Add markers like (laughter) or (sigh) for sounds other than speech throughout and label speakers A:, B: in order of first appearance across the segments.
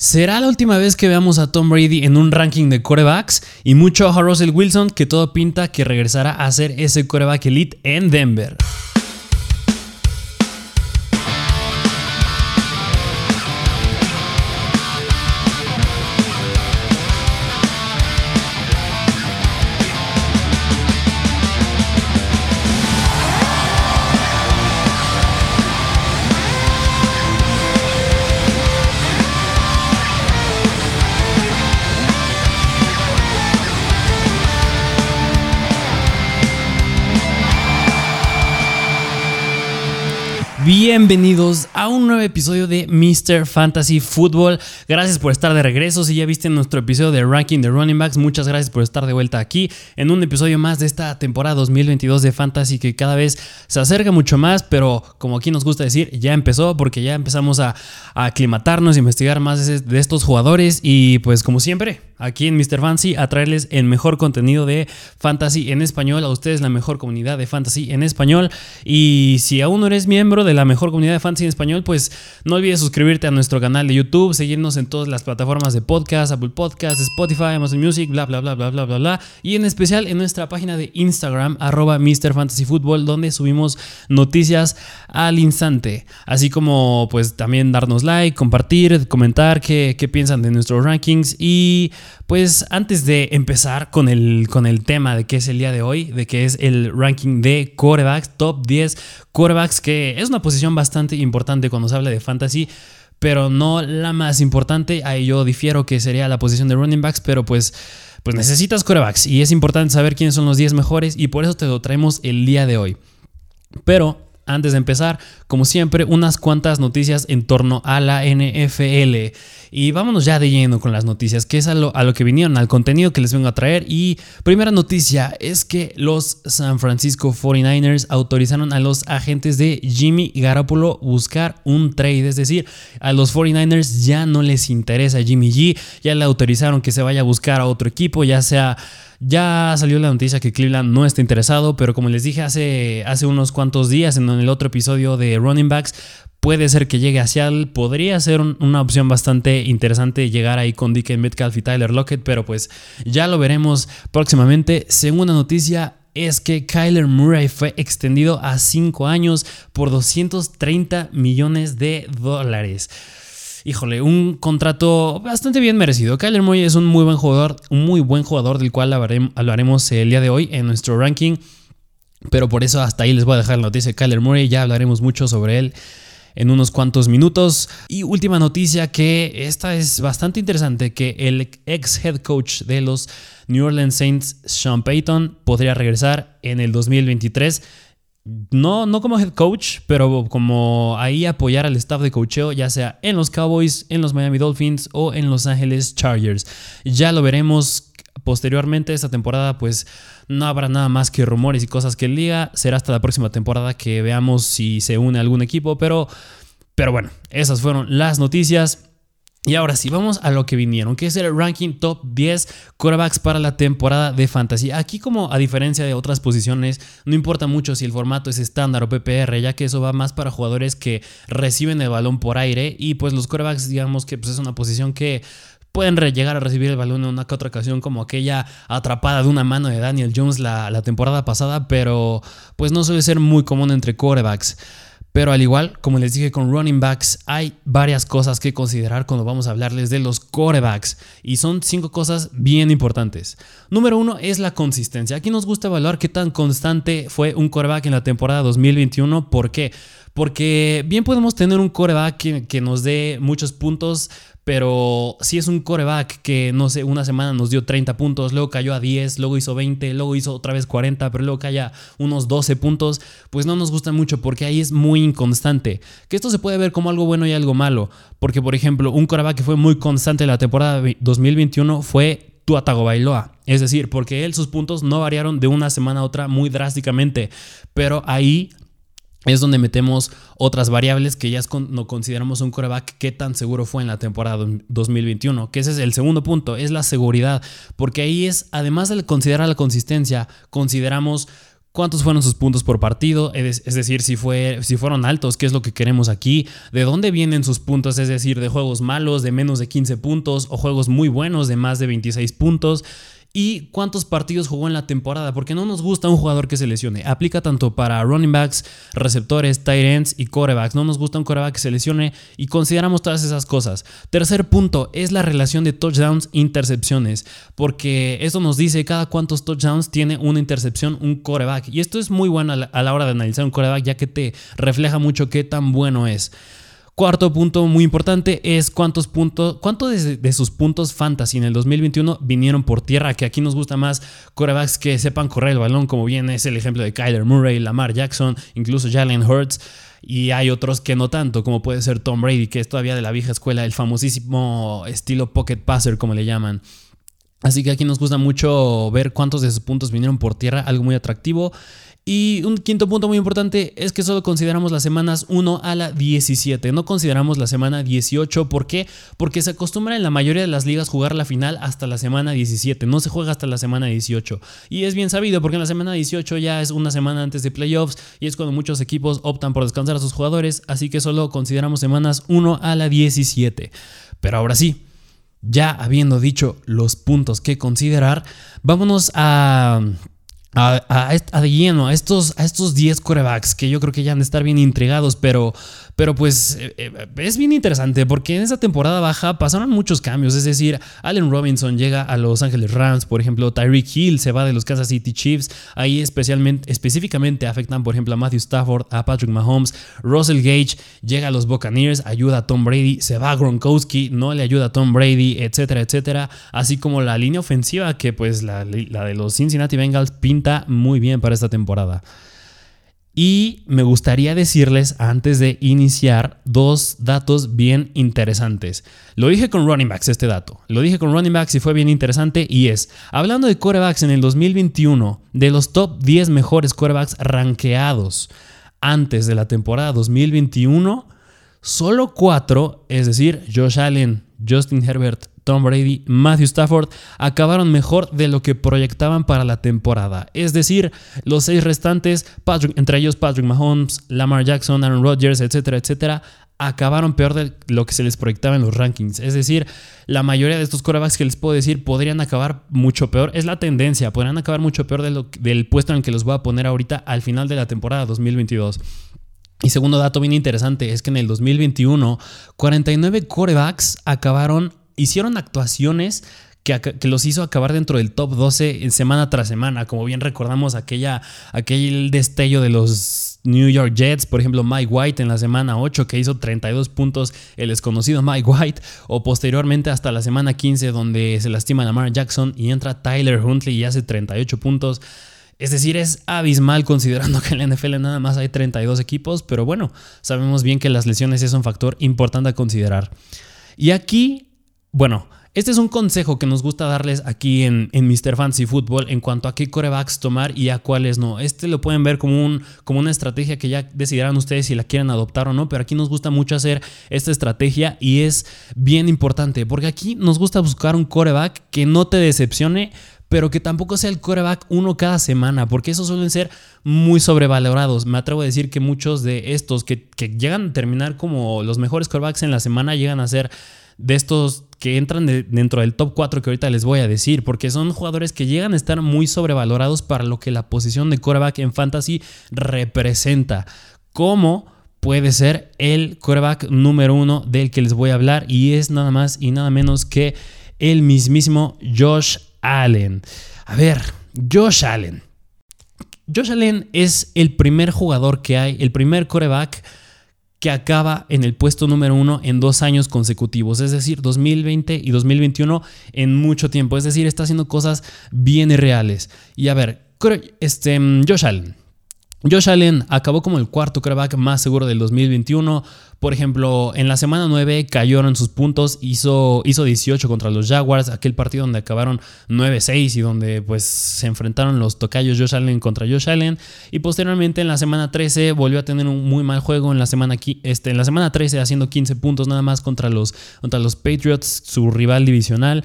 A: Será la última vez que veamos a Tom Brady en un ranking de corebacks y mucho a Russell Wilson que todo pinta que regresará a ser ese coreback elite en Denver. Bienvenidos a un nuevo episodio de Mr. Fantasy Football. Gracias por estar de regreso. Si ya viste nuestro episodio de Ranking de Running Backs, muchas gracias por estar de vuelta aquí en un episodio más de esta temporada 2022 de Fantasy que cada vez se acerca mucho más, pero como aquí nos gusta decir, ya empezó porque ya empezamos a, aclimatarnos, a investigar más de estos jugadores y pues como siempre, aquí en Mr. Fantasy a traerles el mejor contenido de fantasy en español, a ustedes la mejor comunidad de fantasy en español. Y si aún no eres miembro de la mejor comunidad de fantasy en español, pues no olvides suscribirte a nuestro canal de YouTube, seguirnos en todas las plataformas de podcast, Apple Podcasts, Spotify, Amazon Music, bla, bla, bla, bla, bla, bla, bla. Y en especial en nuestra página de Instagram, arroba Mr. Donde subimos noticias al instante. Así como pues también darnos like, compartir, comentar qué, qué piensan de nuestros rankings y pues antes de empezar con el, con el tema de qué es el día de hoy, de que es el ranking de quarterbacks, top 10 quarterbacks, que es una posición bastante importante cuando se habla de fantasy, pero no la más importante. Ahí yo difiero que sería la posición de running backs, pero pues, pues necesitas quarterbacks y es importante saber quiénes son los 10 mejores y por eso te lo traemos el día de hoy. Pero antes de empezar, como siempre, unas cuantas noticias en torno a la NFL. Y vámonos ya de lleno con las noticias, que es a lo, que vinieron, al contenido que les vengo a traer. Y primera noticia es que los San Francisco 49ers autorizaron a los agentes de Jimmy Garoppolo buscar un trade. Es decir, a los 49ers ya no les interesa Jimmy G, ya le autorizaron que se vaya a buscar a otro equipo, ya sea ya salió la noticia que Cleveland no está interesado, pero como les dije hace, hace unos cuantos días en el otro episodio de Running Backs, puede ser que llegue a Seattle. Podría ser una opción bastante interesante llegar ahí con Dick Metcalf y Tyler Lockett, pero pues ya lo veremos próximamente. Segunda noticia, es que Kyler Murray fue extendido a 5 años por 230 millones de dólares híjole, un contrato bastante bien merecido. Kyler Murray es un muy buen jugador, un muy buen jugador del cual hablaremos el día de hoy en nuestro ranking. Pero por eso hasta ahí les voy a dejar la noticia de Kyler Murray, ya hablaremos mucho sobre él en unos cuantos minutos. Y última noticia que esta es bastante interesante, que el ex head coach de los New Orleans Saints, Sean Payton, podría regresar en el 2023 no, no como head coach, pero como ahí apoyar al staff de coacheo, ya sea en los Cowboys, en los Miami Dolphins o en Los Ángeles Chargers. Ya lo veremos posteriormente esta temporada, pues no habrá nada más que rumores y cosas que liga. Será hasta la próxima temporada que veamos si se une algún equipo, pero, pero bueno, esas fueron las noticias. Y ahora sí, vamos a lo que vinieron, que es el ranking top 10 quarterbacks para la temporada de fantasy. Aquí como a diferencia de otras posiciones, no importa mucho si el formato es estándar o PPR, ya que eso va más para jugadores que reciben el balón por aire y pues los quarterbacks digamos que pues, es una posición que pueden llegar a recibir el balón en una que otra ocasión como aquella atrapada de una mano de Daniel Jones la, la temporada pasada, pero pues no suele ser muy común entre quarterbacks. Pero al igual, como les dije con running backs, hay varias cosas que considerar cuando vamos a hablarles de los corebacks. Y son cinco cosas bien importantes. Número uno es la consistencia. Aquí nos gusta evaluar qué tan constante fue un coreback en la temporada 2021. ¿Por qué? Porque bien podemos tener un coreback que, que nos dé muchos puntos, pero si es un coreback que, no sé, una semana nos dio 30 puntos, luego cayó a 10, luego hizo 20, luego hizo otra vez 40, pero luego cae a unos 12 puntos, pues no nos gusta mucho porque ahí es muy inconstante. Que esto se puede ver como algo bueno y algo malo. Porque, por ejemplo, un coreback que fue muy constante en la temporada 2021 fue Tua Tagovailoa. Es decir, porque él sus puntos no variaron de una semana a otra muy drásticamente. Pero ahí es donde metemos otras variables que ya no consideramos un coreback qué tan seguro fue en la temporada 2021, que ese es el segundo punto, es la seguridad, porque ahí es, además de considerar la consistencia, consideramos cuántos fueron sus puntos por partido, es, decir, si, fue, si fueron altos, qué es lo que queremos aquí, de dónde vienen sus puntos, es decir, de juegos malos de menos de 15 puntos o juegos muy buenos de más de 26 puntos y cuántos partidos jugó en la temporada, porque no nos gusta un jugador que se lesione. Aplica tanto para running backs, receptores, tight ends y corebacks. No nos gusta un coreback que se lesione y consideramos todas esas cosas. Tercer punto es la relación de touchdowns intercepciones, porque esto nos dice cada cuántos touchdowns tiene una intercepción un coreback. Y esto es muy bueno a la hora de analizar un coreback, ya que te refleja mucho qué tan bueno es. Cuarto punto muy importante es cuántos puntos, cuántos de, sus puntos fantasy en el 2021 vinieron por tierra, que aquí nos gusta más corebacks que sepan correr el balón, como bien es el ejemplo de Kyler Murray, Lamar Jackson, incluso Jalen Hurts. Y hay otros que no tanto, como puede ser Tom Brady, que es todavía de la vieja escuela, el famosísimo estilo pocket passer, como le llaman. Así que aquí nos gusta mucho ver cuántos de sus puntos vinieron por tierra, algo muy atractivo. Y un quinto punto muy importante es que solo consideramos las semanas 1 a la 17, no consideramos la semana 18. ¿Por qué? Porque se acostumbra en la mayoría de las ligas jugar la final hasta la semana 17, no se juega hasta la semana 18. Y es bien sabido porque en la semana 18 ya es una semana antes de playoffs y es cuando muchos equipos optan por descansar a sus jugadores, así que solo consideramos semanas 1 a la 17. Pero ahora sí, ya habiendo dicho los puntos que considerar, vámonos a a, a, a, lleno a estos, a estos 10 corebacks que yo creo que ya han de estar bien intrigados, pero pero pues eh, eh, es bien interesante porque en esa temporada baja pasaron muchos cambios. Es decir, Allen Robinson llega a Los Ángeles Rams, por ejemplo, Tyreek Hill se va de los Kansas City Chiefs. Ahí especialmente, específicamente afectan, por ejemplo, a Matthew Stafford, a Patrick Mahomes. Russell Gage llega a los Buccaneers, ayuda a Tom Brady. Se va a Gronkowski, no le ayuda a Tom Brady, etcétera, etcétera. Así como la línea ofensiva que pues la, la de los Cincinnati Bengals pinta muy bien para esta temporada. Y me gustaría decirles antes de iniciar dos datos bien interesantes. Lo dije con running backs este dato. Lo dije con running backs y fue bien interesante y es, hablando de corebacks en el 2021, de los top 10 mejores corebacks rankeados antes de la temporada 2021, solo cuatro, es decir, Josh Allen, Justin Herbert, Tom Brady, Matthew Stafford acabaron mejor de lo que proyectaban para la temporada. Es decir, los seis restantes, entre ellos Patrick Mahomes, Lamar Jackson, Aaron Rodgers, etcétera, etcétera, acabaron peor de lo que se les proyectaba en los rankings. Es decir, la mayoría de estos corebacks que les puedo decir podrían acabar mucho peor. Es la tendencia, podrían acabar mucho peor del puesto en el que los voy a poner ahorita al final de la temporada 2022. Y segundo dato bien interesante es que en el 2021, 49 corebacks acabaron hicieron actuaciones que, los hizo acabar dentro del top 12 semana tras semana. Como bien recordamos aquella, aquel destello de los New York Jets, por ejemplo Mike White en la semana 8 que hizo 32 puntos el desconocido Mike White, o posteriormente hasta la semana 15 donde se lastima Lamar Jackson y entra Tyler Huntley y hace 38 puntos. Es decir, es abismal considerando que en la NFL nada más hay 32 equipos, pero bueno, sabemos bien que las lesiones es un factor importante a considerar. Y aquí bueno, este es un consejo que nos gusta darles aquí en, en Mr. Fancy Football en cuanto a qué corebacks tomar y a cuáles no. Este lo pueden ver como, un, como una estrategia que ya decidirán ustedes si la quieren adoptar o no, pero aquí nos gusta mucho hacer esta estrategia y es bien importante porque aquí nos gusta buscar un coreback que no te decepcione, pero que tampoco sea el coreback uno cada semana, porque esos suelen ser muy sobrevalorados. Me atrevo a decir que muchos de estos que, que llegan a terminar como los mejores corebacks en la semana llegan a ser de estos que entran dentro del top 4 que ahorita les voy a decir, porque son jugadores que llegan a estar muy sobrevalorados para lo que la posición de quarterback en fantasy representa. Como puede ser el quarterback número uno del que les voy a hablar y es nada más y nada menos que el mismísimo Josh Allen. A ver, Josh Allen. Josh Allen es el primer jugador que hay, el primer quarterback que acaba en el puesto número uno en dos años consecutivos, es decir, 2020 y 2021 en mucho tiempo, es decir, está haciendo cosas bien reales. Y a ver, este, Josh Allen, Josh Allen acabó como el cuarto quarterback más seguro del 2021. Por ejemplo, en la semana 9 cayeron sus puntos, hizo, hizo 18 contra los Jaguars, aquel partido donde acabaron 9-6 y donde pues se enfrentaron los tocayos Josh Allen contra Josh Allen. Y posteriormente en la semana 13 volvió a tener un muy mal juego en la semana, este, en la semana 13 haciendo 15 puntos nada más contra los, contra los Patriots, su rival divisional.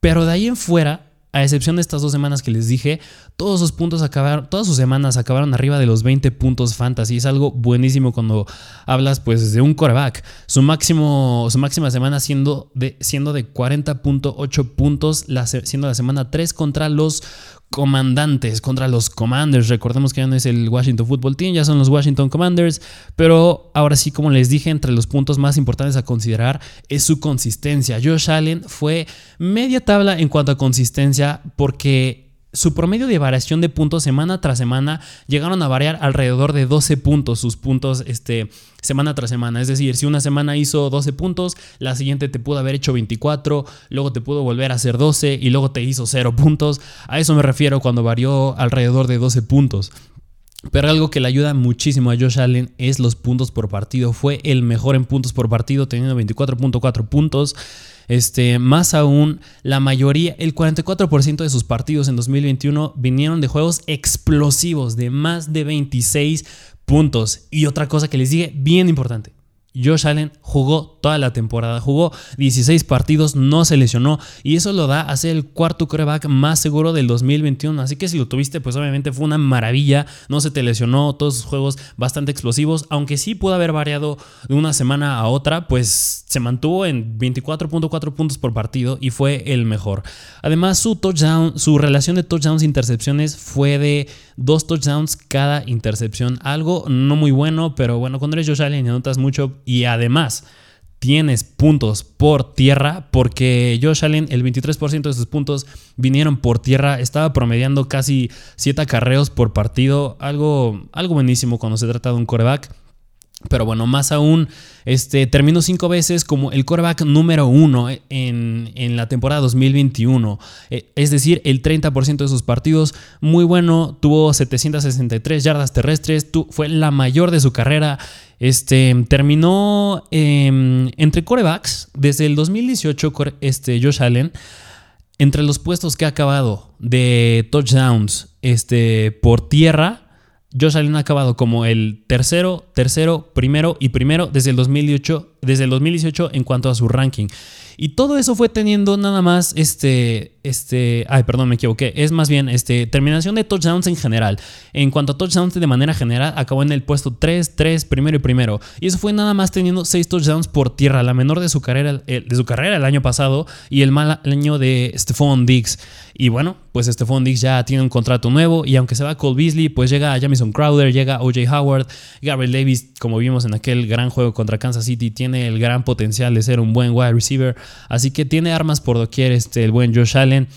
A: Pero de ahí en fuera a excepción de estas dos semanas que les dije, todos sus puntos acabaron, todas sus semanas acabaron arriba de los 20 puntos fantasy. Es algo buenísimo cuando hablas pues de un coreback. Su máximo, su máxima semana siendo de, siendo de 40.8 puntos, siendo la semana 3 contra los comandantes contra los Commanders. Recordemos que ya no es el Washington Football Team, ya son los Washington Commanders. Pero ahora sí, como les dije, entre los puntos más importantes a considerar es su consistencia. Josh Allen fue media tabla en cuanto a consistencia porque su promedio de variación de puntos semana tras semana llegaron a variar alrededor de 12 puntos, sus puntos este, semana tras semana. Es decir, si una semana hizo 12 puntos, la siguiente te pudo haber hecho 24, luego te pudo volver a hacer 12 y luego te hizo 0 puntos. A eso me refiero cuando varió alrededor de 12 puntos. Pero algo que le ayuda muchísimo a Josh Allen es los puntos por partido. Fue el mejor en puntos por partido, teniendo 24.4 puntos. Este, más aún, la mayoría, el 44% de sus partidos en 2021 vinieron de juegos explosivos de más de 26 puntos. Y otra cosa que les dije, bien importante, Josh Allen jugó toda la temporada, jugó 16 partidos, no se lesionó y eso lo da a ser el cuarto coreback más seguro del 2021. Así que si lo tuviste, pues obviamente fue una maravilla, no se te lesionó, todos sus juegos bastante explosivos, aunque sí pudo haber variado de una semana a otra, pues se mantuvo en 24.4 puntos por partido y fue el mejor. Además, su touchdown, su relación de touchdowns e intercepciones fue de dos touchdowns cada intercepción, algo no muy bueno, pero bueno, cuando eres Josh Allen y anotas mucho y además tienes puntos por tierra, porque Josh Allen, el 23% de sus puntos vinieron por tierra, estaba promediando casi 7 acarreos por partido, algo, algo buenísimo cuando se trata de un coreback. Pero bueno, más aún, este, terminó cinco veces como el coreback número uno en, en la temporada 2021. E, es decir, el 30% de sus partidos. Muy bueno, tuvo 763 yardas terrestres, fue la mayor de su carrera. Este, terminó em, entre corebacks desde el 2018, este, Josh Allen. Entre los puestos que ha acabado de touchdowns este, por tierra, Josh Allen ha acabado como el tercero, tercero, primero y primero desde el 2018, desde el 2018 en cuanto a su ranking. Y todo eso fue teniendo nada más este, este, ay, perdón, me equivoqué. Es más bien este, terminación de touchdowns en general. En cuanto a touchdowns de manera general, acabó en el puesto 3, 3, primero y primero. Y eso fue nada más teniendo 6 touchdowns por tierra, la menor de su carrera, de su carrera el año pasado y el mal año de Stephon Diggs. Y bueno, pues Stephon Diggs ya tiene un contrato nuevo y aunque se va Cole Beasley, pues llega a Jamison Crowder, llega OJ Howard, Gabriel Davis, como vimos en aquel gran juego contra Kansas City, tiene el gran potencial de ser un buen wide receiver. Así que tiene armas por doquier este, el buen Josh Allen.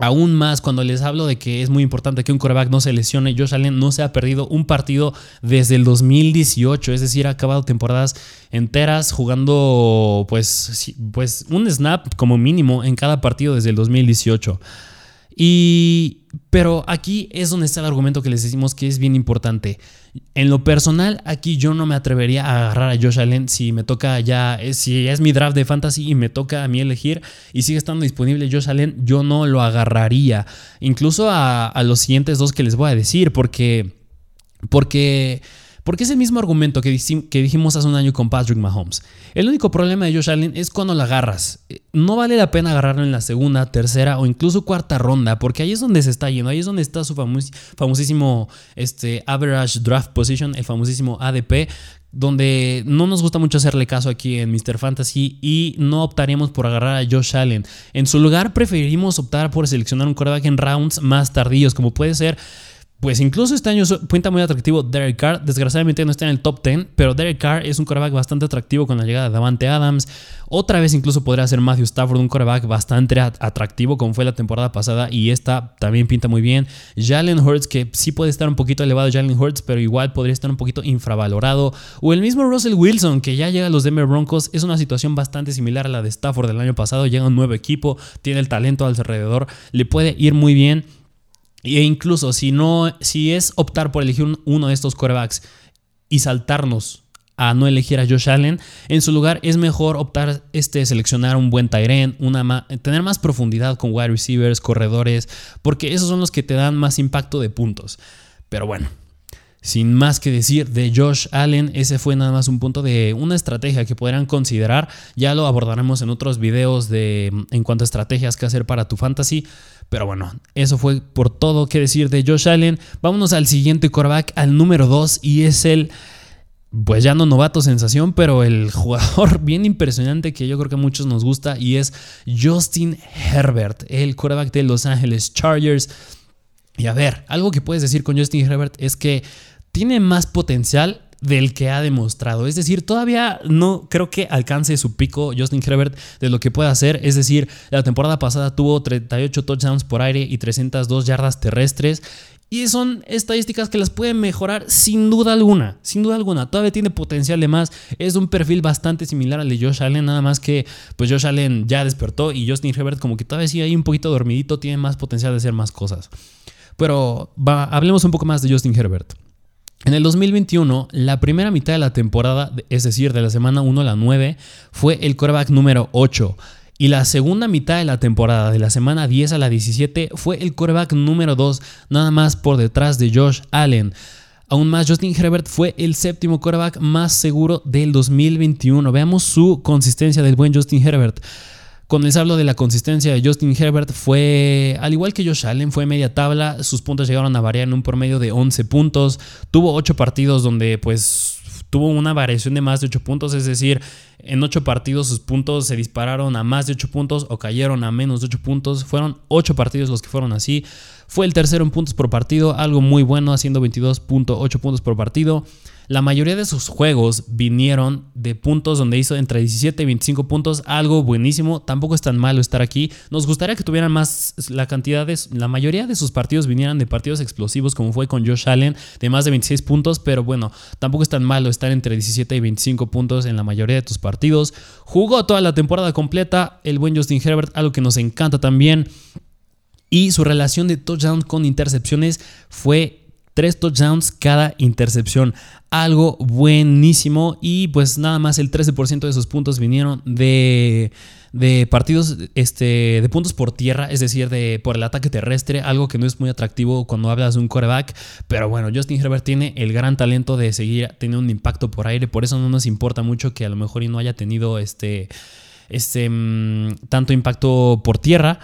A: Aún más cuando les hablo de que es muy importante que un coreback no se lesione, Josh Allen no se ha perdido un partido desde el 2018, es decir, ha acabado temporadas enteras jugando pues, pues un snap como mínimo en cada partido desde el 2018. Y, pero aquí es donde está el argumento que les decimos que es bien importante. En lo personal, aquí yo no me atrevería a agarrar a Josh Allen si me toca ya, eh, si es mi draft de fantasy y me toca a mí elegir y sigue estando disponible Josh Allen, yo no lo agarraría. Incluso a, a los siguientes dos que les voy a decir, porque, porque porque es el mismo argumento que, dijimos hace un año con Patrick Mahomes. El único problema de Josh Allen es cuando la agarras. No vale la pena agarrarlo en la segunda, tercera o incluso cuarta ronda, porque ahí es donde se está yendo, ahí es donde está su famosísimo este, Average Draft Position, el famosísimo ADP, donde no nos gusta mucho hacerle caso aquí en Mr. Fantasy y no optaríamos por agarrar a Josh Allen. En su lugar preferimos optar por seleccionar un quarterback en rounds más tardíos, como puede ser pues incluso este año cuenta muy atractivo Derek Carr. Desgraciadamente no está en el top 10, pero Derek Carr es un coreback bastante atractivo con la llegada de Davante Adams. Otra vez incluso podría ser Matthew Stafford, un coreback bastante atractivo como fue la temporada pasada y esta también pinta muy bien. Jalen Hurts, que sí puede estar un poquito elevado Jalen Hurts, pero igual podría estar un poquito infravalorado. O el mismo Russell Wilson, que ya llega a los Denver Broncos. Es una situación bastante similar a la de Stafford del año pasado. Llega un nuevo equipo, tiene el talento alrededor, le puede ir muy bien. E incluso si no, si es optar por elegir uno de estos corebacks y saltarnos a no elegir a Josh Allen, en su lugar es mejor optar este seleccionar un buen Tyrant, una tener más profundidad con wide receivers, corredores, porque esos son los que te dan más impacto de puntos. Pero bueno, sin más que decir de Josh Allen, ese fue nada más un punto de una estrategia que podrán considerar. Ya lo abordaremos en otros videos de en cuanto a estrategias que hacer para tu fantasy. Pero bueno, eso fue por todo que decir de Josh Allen. Vámonos al siguiente quarterback, al número 2, y es el, pues ya no novato sensación, pero el (laughs) jugador bien impresionante que yo creo que a muchos nos gusta, y es Justin Herbert, el quarterback de Los Angeles Chargers. Y a ver, algo que puedes decir con Justin Herbert es que tiene más potencial del que ha demostrado. Es decir, todavía no creo que alcance su pico Justin Herbert de lo que puede hacer. Es decir, la temporada pasada tuvo 38 touchdowns por aire y 302 yardas terrestres. Y son estadísticas que las pueden mejorar sin duda alguna, sin duda alguna. Todavía tiene potencial de más. Es un perfil bastante similar al de Josh Allen, nada más que pues Josh Allen ya despertó y Justin Herbert como que todavía sigue ahí un poquito dormidito, tiene más potencial de hacer más cosas. Pero hablemos un poco más de Justin Herbert. En el 2021, la primera mitad de la temporada, es decir, de la semana 1 a la 9, fue el quarterback número 8. Y la segunda mitad de la temporada, de la semana 10 a la 17, fue el quarterback número 2, nada más por detrás de Josh Allen. Aún más, Justin Herbert fue el séptimo quarterback más seguro del 2021. Veamos su consistencia del buen Justin Herbert. Cuando les hablo de la consistencia de Justin Herbert, fue, al igual que Josh Allen, fue media tabla. Sus puntos llegaron a variar en un promedio de 11 puntos. Tuvo 8 partidos donde, pues, tuvo una variación de más de 8 puntos. Es decir, en 8 partidos sus puntos se dispararon a más de 8 puntos o cayeron a menos de 8 puntos. Fueron 8 partidos los que fueron así. Fue el tercero en puntos por partido, algo muy bueno, haciendo 22.8 puntos por partido. La mayoría de sus juegos vinieron de puntos donde hizo entre 17 y 25 puntos, algo buenísimo. Tampoco es tan malo estar aquí. Nos gustaría que tuvieran más la cantidad de. La mayoría de sus partidos vinieran de partidos explosivos, como fue con Josh Allen, de más de 26 puntos. Pero bueno, tampoco es tan malo estar entre 17 y 25 puntos en la mayoría de tus partidos. Jugó toda la temporada completa. El buen Justin Herbert, algo que nos encanta también. Y su relación de touchdown con intercepciones fue Tres touchdowns cada intercepción. Algo buenísimo. Y pues nada más el 13% de sus puntos vinieron de, de partidos, este, de puntos por tierra, es decir, de, por el ataque terrestre. Algo que no es muy atractivo cuando hablas de un quarterback. Pero bueno, Justin Herbert tiene el gran talento de seguir teniendo un impacto por aire. Por eso no nos importa mucho que a lo mejor no haya tenido este, este, mm, tanto impacto por tierra.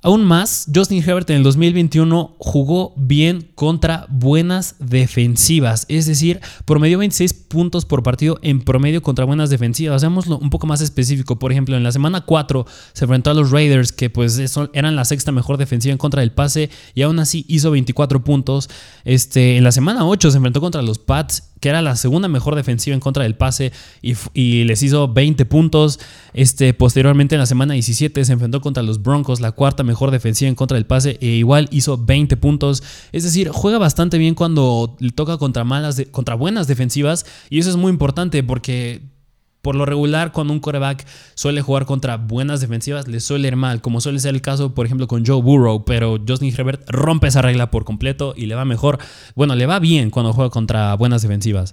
A: Aún más, Justin Herbert en el 2021 jugó bien contra buenas defensivas, es decir, promedió 26 puntos por partido en promedio contra buenas defensivas. Hagámoslo un poco más específico, por ejemplo, en la semana 4 se enfrentó a los Raiders, que pues eran la sexta mejor defensiva en contra del pase, y aún así hizo 24 puntos. Este, en la semana 8 se enfrentó contra los Pats que era la segunda mejor defensiva en contra del pase y, les hizo 20 puntos. Este, posteriormente en la semana 17 se enfrentó contra los Broncos, la cuarta mejor defensiva en contra del pase e igual hizo 20 puntos. Es decir, juega bastante bien cuando le toca contra malas contra buenas defensivas y eso es muy importante porque por lo regular, cuando un coreback suele jugar contra buenas defensivas, le suele ir mal, como suele ser el caso, por ejemplo, con Joe Burrow, pero Justin Herbert rompe esa regla por completo y le va mejor, bueno, le va bien cuando juega contra buenas defensivas.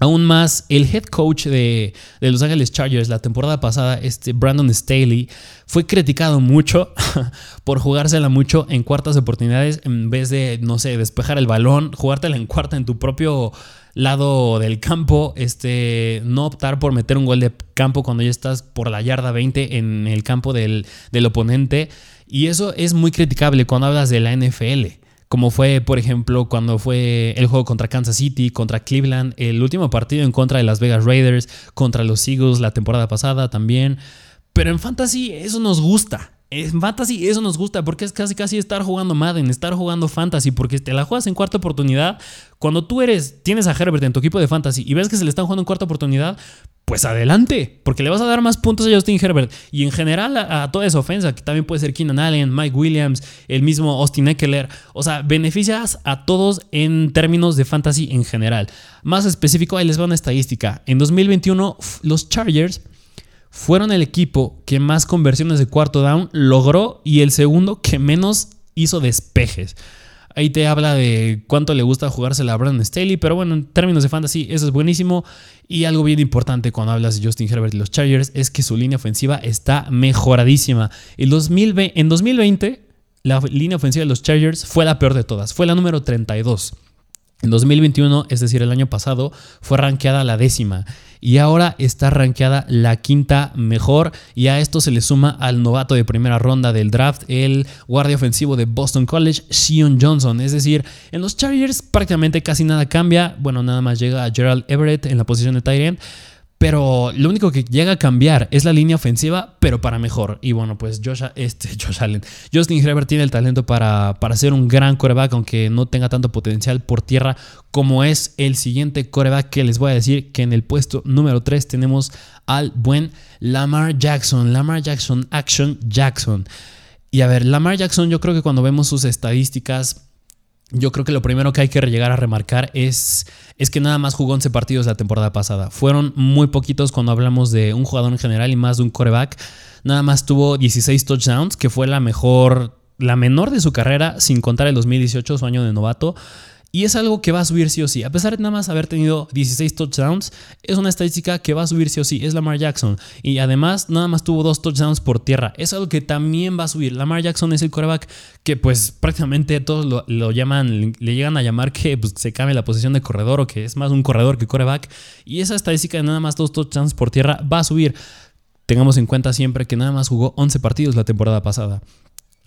A: Aún más, el head coach de, Los Angeles Chargers la temporada pasada, este Brandon Staley, fue criticado mucho (laughs) por jugársela mucho en cuartas oportunidades en vez de, no sé, despejar el balón, jugártela en cuarta en tu propio lado del campo, este, no optar por meter un gol de campo cuando ya estás por la yarda 20 en el campo del, oponente. Y eso es muy criticable cuando hablas de la NFL como fue, por ejemplo, cuando fue el juego contra Kansas City, contra Cleveland, el último partido en contra de Las Vegas Raiders, contra los Eagles la temporada pasada también. Pero en fantasy eso nos gusta. En fantasy eso nos gusta porque es casi casi estar jugando Madden, estar jugando fantasy, porque te la juegas en cuarta oportunidad. Cuando tú eres, tienes a Herbert en tu equipo de fantasy y ves que se le están jugando en cuarta oportunidad, pues adelante, porque le vas a dar más puntos a Justin Herbert. Y en general a, toda esa ofensa, que también puede ser Keenan Allen, Mike Williams, el mismo Austin Eckler. O sea, beneficias a todos en términos de fantasy en general. Más específico, ahí les va una estadística. En 2021, los Chargers fueron el equipo que más conversiones de cuarto down logró y el segundo que menos hizo despejes. Ahí te habla de cuánto le gusta jugarse a Brandon Staley, pero bueno, en términos de fantasy, eso es buenísimo. Y algo bien importante cuando hablas de Justin Herbert y los Chargers es que su línea ofensiva está mejoradísima. En 2020, en 2020 la línea ofensiva de los Chargers fue la peor de todas, fue la número 32. En 2021, es decir, el año pasado, fue rankeada la décima y ahora está rankeada la quinta mejor y a esto se le suma al novato de primera ronda del draft, el guardia ofensivo de Boston College, Sion Johnson. Es decir, en los Chargers prácticamente casi nada cambia, bueno, nada más llega a Gerald Everett en la posición de tight end. Pero lo único que llega a cambiar es la línea ofensiva, pero para mejor. Y bueno, pues Josh, este, (laughs) Josh Allen. Justin Herbert tiene el talento para, para ser un gran coreback, aunque no tenga tanto potencial por tierra como es el siguiente coreback que les voy a decir que en el puesto número 3 tenemos al buen Lamar Jackson. Lamar Jackson, Action Jackson. Y a ver, Lamar Jackson yo creo que cuando vemos sus estadísticas yo creo que lo primero que hay que llegar a remarcar es, es que nada más jugó 11 partidos la temporada pasada. Fueron muy poquitos cuando hablamos de un jugador en general y más de un coreback. Nada más tuvo 16 touchdowns, que fue la mejor, la menor de su carrera, sin contar el 2018, su año de novato. Y es algo que va a subir sí o sí. A pesar de nada más haber tenido 16 touchdowns, es una estadística que va a subir sí o sí. Es Lamar Jackson. Y además, nada más tuvo dos touchdowns por tierra. Es algo que también va a subir. Lamar Jackson es el coreback que, pues, prácticamente todos lo, llaman, le llegan a llamar que pues, se cambie la posición de corredor o que es más un corredor que coreback. Y esa estadística de nada más dos touchdowns por tierra va a subir. Tengamos en cuenta siempre que nada más jugó 11 partidos la temporada pasada.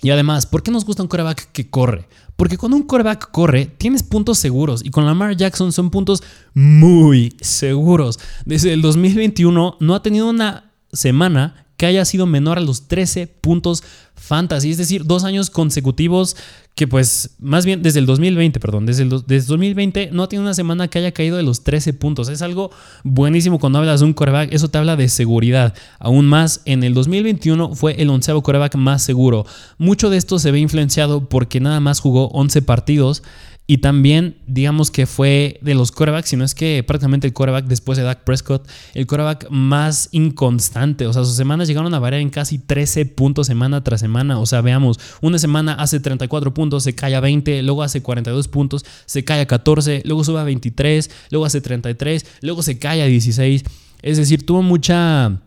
A: Y además, ¿por qué nos gusta un coreback que corre? Porque cuando un coreback corre, tienes puntos seguros. Y con Lamar Jackson son puntos muy seguros. Desde el 2021 no ha tenido una semana que haya sido menor a los 13 puntos fantasy, es decir, dos años consecutivos que pues más bien desde el 2020, perdón, desde el 2020 no tiene una semana que haya caído de los 13 puntos. Es algo buenísimo cuando hablas de un coreback, eso te habla de seguridad. Aún más, en el 2021 fue el onceavo coreback más seguro. Mucho de esto se ve influenciado porque nada más jugó 11 partidos y también, digamos que fue de los corebacks, si no es que prácticamente el coreback después de Dak Prescott, el coreback más inconstante. O sea, sus semanas llegaron a variar en casi 13 puntos semana tras semana. O sea, veamos, una semana hace 34 puntos, se cae a 20, luego hace 42 puntos, se cae a 14, luego sube a 23, luego hace 33, luego se cae a 16. Es decir, tuvo mucha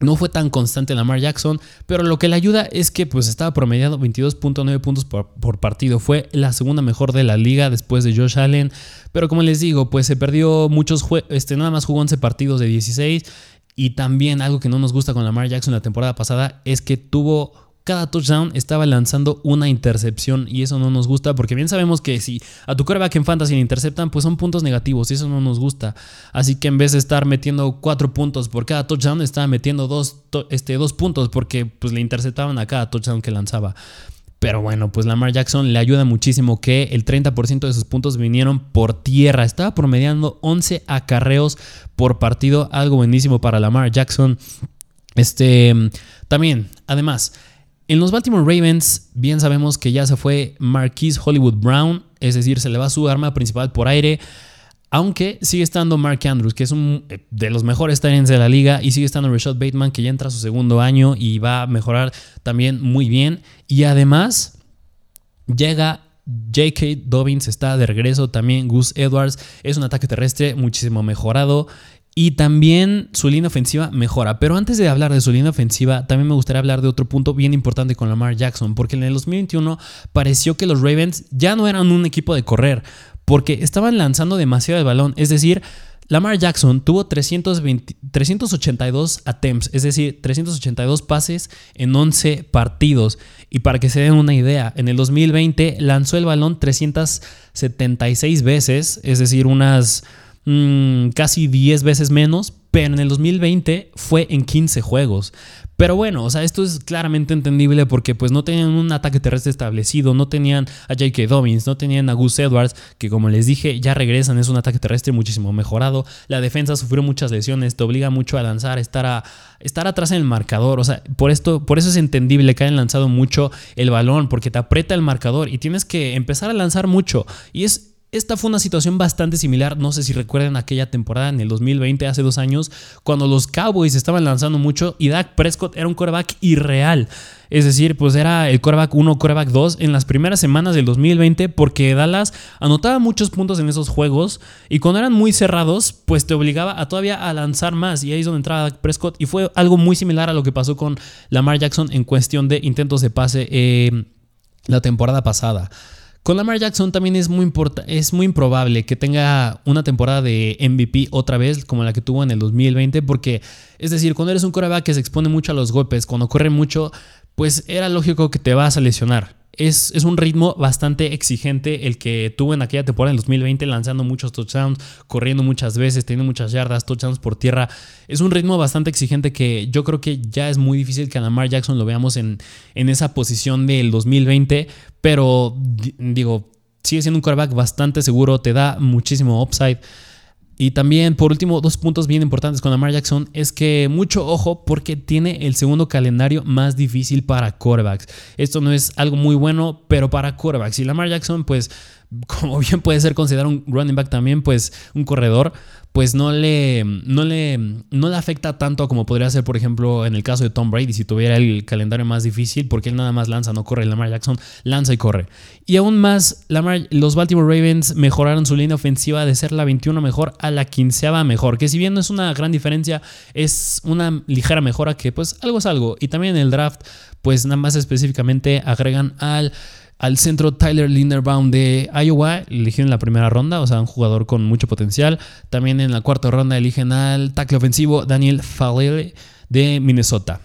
A: no fue tan constante Lamar Jackson, pero lo que le ayuda es que pues estaba promediando 22.9 puntos por, partido. Fue la segunda mejor de la liga después de Josh Allen. Pero como les digo, pues se perdió muchos juegos, este, nada más jugó 11 partidos de 16. Y también algo que no nos gusta con Lamar Jackson la temporada pasada es que tuvo cada touchdown estaba lanzando una intercepción y eso no nos gusta porque bien sabemos que si a tu coreback en fantasy le interceptan pues son puntos negativos y eso no nos gusta. Así que en vez de estar metiendo cuatro puntos por cada touchdown estaba metiendo dos, este, dos puntos porque pues le interceptaban a cada touchdown que lanzaba. Pero bueno, pues Lamar Jackson le ayuda muchísimo que el 30% de sus puntos vinieron por tierra. Estaba promediando 11 acarreos por partido, algo buenísimo para Lamar Jackson. Este, también, además, en los Baltimore Ravens, bien sabemos que ya se fue Marquise Hollywood Brown, es decir, se le va su arma principal por aire. Aunque sigue estando Mark Andrews, que es eh, de los mejores Tyrants de la liga, y sigue estando Rashad Bateman, que ya entra a su segundo año y va a mejorar también muy bien. Y además, llega J.K. Dobbins, está de regreso también. Gus Edwards es un ataque terrestre muchísimo mejorado. Y también su línea ofensiva mejora. Pero antes de hablar de su línea ofensiva, también me gustaría hablar de otro punto bien importante con Lamar Jackson. Porque en el 2021 pareció que los Ravens ya no eran un equipo de correr. Porque estaban lanzando demasiado el balón. Es decir, Lamar Jackson tuvo 382 attempts, es decir, 382 pases en 11 partidos. Y para que se den una idea, en el 2020 lanzó el balón 376 veces, es decir, unas Mm, casi 10 veces menos, pero en el 2020 fue en 15 juegos. Pero bueno, o sea, esto es claramente entendible porque pues no tenían un ataque terrestre establecido, no tenían a J.K. Dobbins, no tenían a Gus Edwards, que como les dije, ya regresan, es un ataque terrestre muchísimo mejorado. La defensa sufrió muchas lesiones, te obliga mucho a lanzar, estar, a, estar atrás en el marcador. O sea, por, esto, por eso es entendible que hayan lanzado mucho el balón, porque te aprieta el marcador y tienes que empezar a lanzar mucho. Y es esta fue una situación bastante similar, no sé si recuerdan aquella temporada en el 2020, hace dos años, cuando los Cowboys estaban lanzando mucho y Dak Prescott era un quarterback irreal. Es decir, pues era el quarterback 1, quarterback 2 en las primeras semanas del 2020 porque Dallas anotaba muchos puntos en esos juegos y cuando eran muy cerrados, pues te obligaba a todavía a lanzar más y ahí es donde entraba Dak Prescott y fue algo muy similar a lo que pasó con Lamar Jackson en cuestión de intentos de pase eh, la temporada pasada. Con Lamar Jackson también es muy, es muy improbable que tenga una temporada de MVP otra vez como la que tuvo en el 2020 porque, es decir, cuando eres un coreback que se expone mucho a los golpes, cuando corre mucho, pues era lógico que te vas a lesionar es, un ritmo bastante exigente el que tuvo en aquella temporada en 2020, lanzando muchos touchdowns, corriendo muchas veces, teniendo muchas yardas, touchdowns por tierra. Es un ritmo bastante exigente que yo creo que ya es muy difícil que a Lamar Jackson lo veamos en, en esa posición del 2020, pero digo, sigue siendo un quarterback bastante seguro, te da muchísimo upside. Y también, por último, dos puntos bien importantes con Lamar Jackson es que mucho ojo porque tiene el segundo calendario más difícil para quarterbacks. Esto no es algo muy bueno, pero para quarterbacks. Y Lamar Jackson, pues, como bien puede ser considerado un running back también, pues, un corredor, pues no le, no le, no le afecta tanto como podría ser, por ejemplo, en el caso de Tom Brady, si tuviera el calendario más difícil, porque él nada más lanza, no corre. Lamar Jackson lanza y corre. Y aún más, los Baltimore Ravens mejoraron su línea ofensiva de ser la 21 mejor a la 15 mejor, que si bien no es una gran diferencia, es una ligera mejora que pues algo es algo. Y también en el draft, pues nada más específicamente agregan al al centro Tyler Linderbaum de Iowa, eligen en la primera ronda, o sea, un jugador con mucho potencial. También en la cuarta ronda eligen al tackle ofensivo Daniel Falele de Minnesota.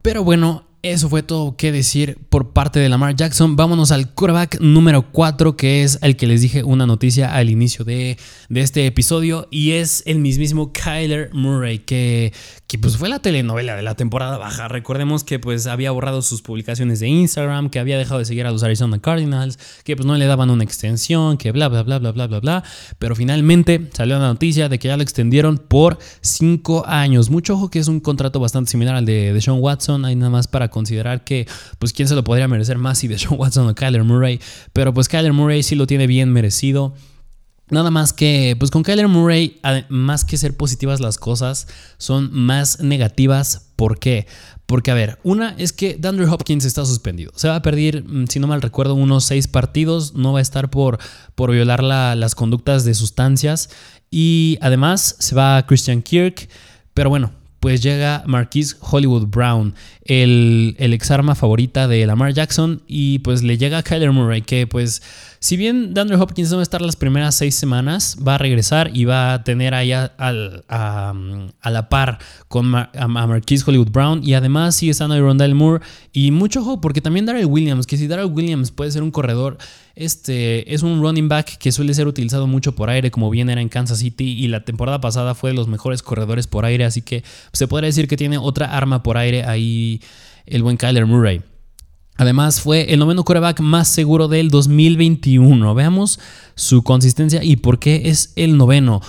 A: Pero bueno, eso fue todo que decir por parte de Lamar Jackson. Vámonos al quarterback número 4, que es el que les dije una noticia al inicio de, de este episodio. Y es el mismísimo Kyler Murray, que, que pues fue la telenovela de la temporada baja. Recordemos que pues había borrado sus publicaciones de Instagram, que había dejado de seguir a los Arizona Cardinals, que pues no le daban una extensión, que bla, bla, bla, bla, bla, bla, bla. Pero finalmente salió la noticia de que ya lo extendieron por 5 años. Mucho ojo que es un contrato bastante similar al de, de Sean Watson. Hay nada más para considerar que, pues, quién se lo podría merecer más si de Sean Watson o Kyler Murray. Pero pues Kyler Murray sí lo tiene bien merecido. Nada más que, pues con Kyler Murray, más que ser positivas las cosas, son más negativas. ¿Por qué? Porque, a ver, una es que Dandre Hopkins está suspendido. Se va a perder, mm, si no mal recuerdo, unos seis partidos. No va a estar por, por violar las conductas de sustancias. Y además se va Christian Kirk. Pero bueno, pues llega Marquise Hollywood Brown, el, el ex arma favorita de Lamar Jackson, y pues le llega a Kyler Murray, que pues si bien DeAndre Hopkins no va a estar las primeras seis semanas, va a regresar y va a tener ahí a, la par con a Marquise Hollywood Brown. Y además sigue estando ahí Rondell Moore. Y mucho ojo, porque también Darrell Williams, que si Darrell Williams puede ser un corredor, este es un running back que suele ser utilizado mucho por aire, como bien era en Kansas City. Y la temporada pasada fue de los mejores corredores por aire. Así que se podría decir que tiene otra arma por aire ahí el buen Kyler Murray. Además, fue el noveno coreback más seguro del 2021. Veamos su consistencia y por qué es el noveno.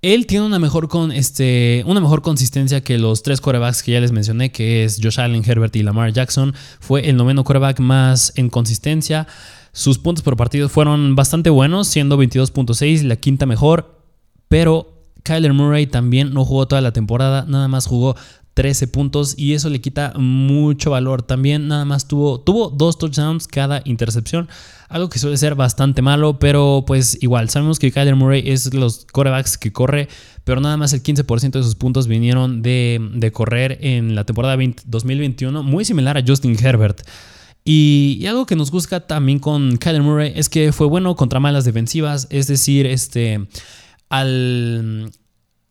A: Él tiene una mejor, con este, una mejor consistencia que los tres corebacks que ya les mencioné, que es Josh Allen, Herbert y Lamar Jackson. Fue el noveno coreback más en consistencia. Sus puntos por partido fueron bastante buenos, siendo 22.6, la quinta mejor. Pero Kyler Murray también no jugó toda la temporada, nada más jugó 13 puntos y eso le quita mucho valor. También nada más tuvo, tuvo dos touchdowns cada intercepción, algo que suele ser bastante malo, pero pues igual, sabemos que Kyler Murray es de los corebacks que corre, pero nada más el 15% de sus puntos vinieron de, correr en la temporada 2021, muy similar a Justin Herbert. Y, y, algo que nos gusta también con Kyler Murray es que fue bueno contra malas defensivas, es decir, este, al,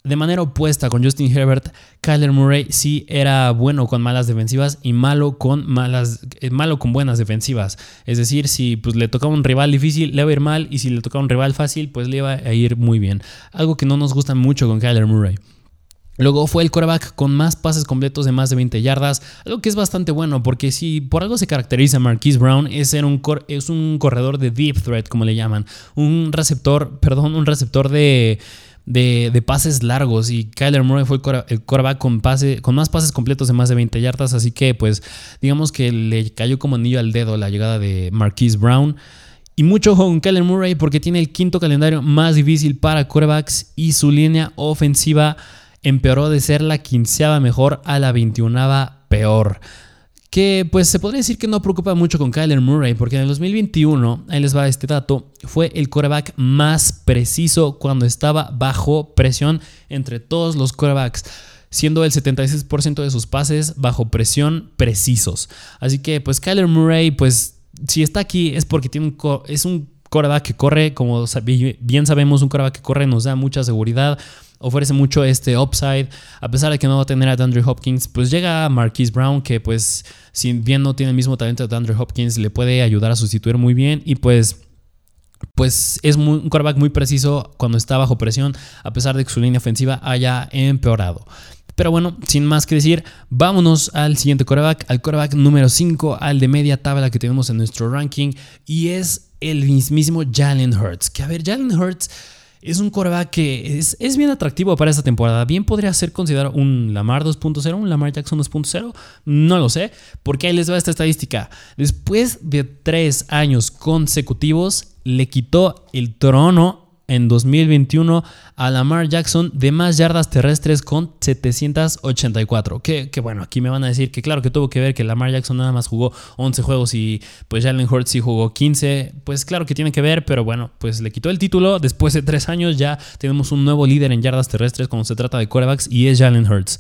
A: de manera opuesta con Justin Herbert, Kyler Murray sí era bueno con malas defensivas y malo con malas eh, malo con buenas defensivas. Es decir, si pues, le tocaba un rival difícil, le iba a ir mal y si le tocaba un rival fácil, pues le iba a ir muy bien. Algo que no nos gusta mucho con Kyler Murray. Luego fue el quarterback con más pases completos de más de 20 yardas, algo que es bastante bueno porque si por algo se caracteriza Marquise Brown es ser un, es un corredor de deep threat, como le llaman, un receptor, perdón, un receptor de de, pases largos. Y Kyler Murray fue el quarterback con, más pases completos de más de 20 yardas, así que pues digamos que le cayó como anillo al dedo la llegada de Marquise Brown. Y mucho ojo con Kyler Murray porque tiene el quinto calendario más difícil para quarterbacks y su línea ofensiva empeoró de ser la quinceava mejor a la veintiunava peor que pues se podría decir que no preocupa mucho con Kyler Murray, porque en el 2021, ahí les va este dato, fue el quarterback más preciso cuando estaba bajo presión entre todos los quarterbacks, siendo el 76% de sus pases bajo presión precisos. Así que pues Kyler Murray pues si está aquí es porque tiene un, es un coreback que corre, como bien sabemos, un coreback que corre nos da mucha seguridad, ofrece mucho este upside, a pesar de que no va a tener a Andrew Hopkins, pues llega Marquise Brown, que pues si bien no tiene el mismo talento de Andrew Hopkins, le puede ayudar a sustituir muy bien y pues pues es un quarterback muy preciso cuando está bajo presión, a pesar de que su línea ofensiva haya empeorado. Pero bueno, sin más que decir, vámonos al siguiente quarterback, al quarterback número 5, al de media tabla que tenemos en nuestro ranking, y es el mismísimo Jalen Hurts. Que a ver, Jalen Hurts es un coreback que es, es, bien atractivo para esta temporada. Bien podría ser considerado un Lamar 2.0, un Lamar Jackson 2.0. No lo sé, porque ahí les va esta estadística. Después de tres años consecutivos, le quitó el trono en 2021 a Lamar Jackson de más yardas terrestres con 784. Que, que, bueno, aquí me van a decir que claro que tuvo que ver que Lamar Jackson nada más jugó 11 juegos y pues Jalen Hurts sí jugó 15. Pues claro que tiene que ver, pero bueno, pues le quitó el título. Después de tres años ya tenemos un nuevo líder en yardas terrestres cuando se trata de quarterbacks y es Jalen Hurts.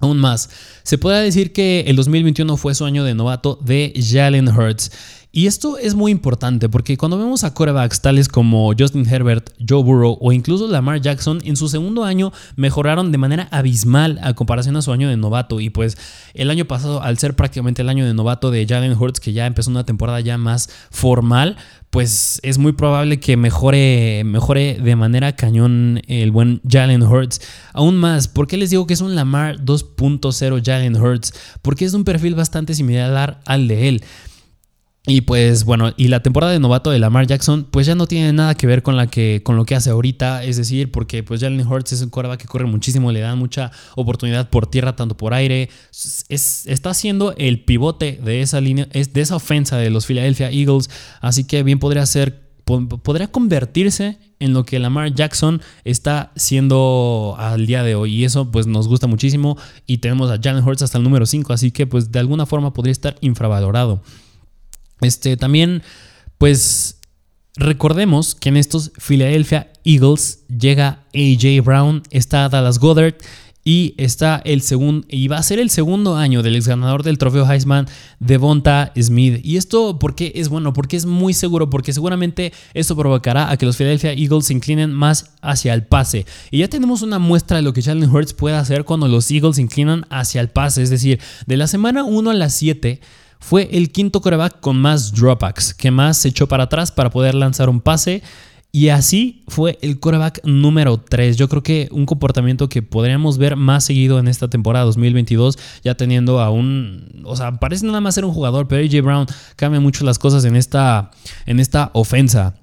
A: Aún más, se podrá decir que el 2021 fue su año de novato de Jalen Hurts. Y esto es muy importante porque cuando vemos a quarterbacks tales como Justin Herbert, Joe Burrow o incluso Lamar Jackson, en su segundo año mejoraron de manera abismal a comparación a su año de novato. Y pues el año pasado, al ser prácticamente el año de novato de Jalen Hurts, que ya empezó una temporada ya más formal, pues es muy probable que mejore, mejore de manera cañón el buen Jalen Hurts. Aún más, ¿por qué les digo que es un Lamar 2.0 Jalen Hurts? Porque es de un perfil bastante similar al de él. Y pues bueno, y la temporada de novato de Lamar Jackson pues ya no tiene nada que ver con, la que, con lo que hace ahorita, es decir, porque pues Jalen Hurts es un quarterback que corre muchísimo, le dan mucha oportunidad por tierra, tanto por aire, es, está siendo el pivote de esa línea, es de esa ofensa de los Philadelphia Eagles, así que bien podría ser, podría convertirse en lo que Lamar Jackson está siendo al día de hoy. Y eso pues nos gusta muchísimo. Y tenemos a Jalen Hurts hasta el número 5, así que pues de alguna forma podría estar infravalorado. Este, también, pues recordemos que en estos Philadelphia Eagles llega AJ Brown, está Dallas Goddard y está el segundo y va a ser el segundo año del ex ganador del trofeo Heisman Devonta Smith. Y esto porque es bueno, porque es muy seguro, porque seguramente esto provocará a que los Philadelphia Eagles se inclinen más hacia el pase. Y ya tenemos una muestra de lo que Jalen Hurts puede hacer cuando los Eagles se inclinan hacia el pase, es decir, de la semana 1 a la 7 fue el quinto coreback con más dropbacks, que más se echó para atrás para poder lanzar un pase. Y así fue el coreback número 3. Yo creo que un comportamiento que podríamos ver más seguido en esta temporada 2022, ya teniendo a un. O sea, parece nada más ser un jugador, pero AJ Brown cambia mucho las cosas en esta, en esta ofensa.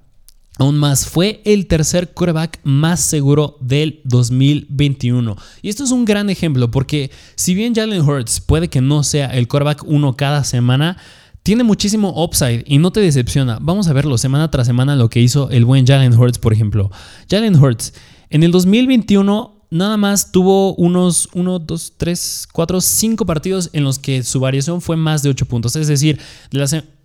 A: Aún más, fue el tercer quarterback más seguro del 2021. Y esto es un gran ejemplo porque si bien Jalen Hurts puede que no sea el quarterback uno cada semana, tiene muchísimo upside y no te decepciona. Vamos a verlo semana tras semana lo que hizo el buen Jalen Hurts, por ejemplo. Jalen Hurts en el 2021 nada más tuvo unos 1, 2, 3, 4, 5 partidos en los que su variación fue más de 8 puntos. Es decir,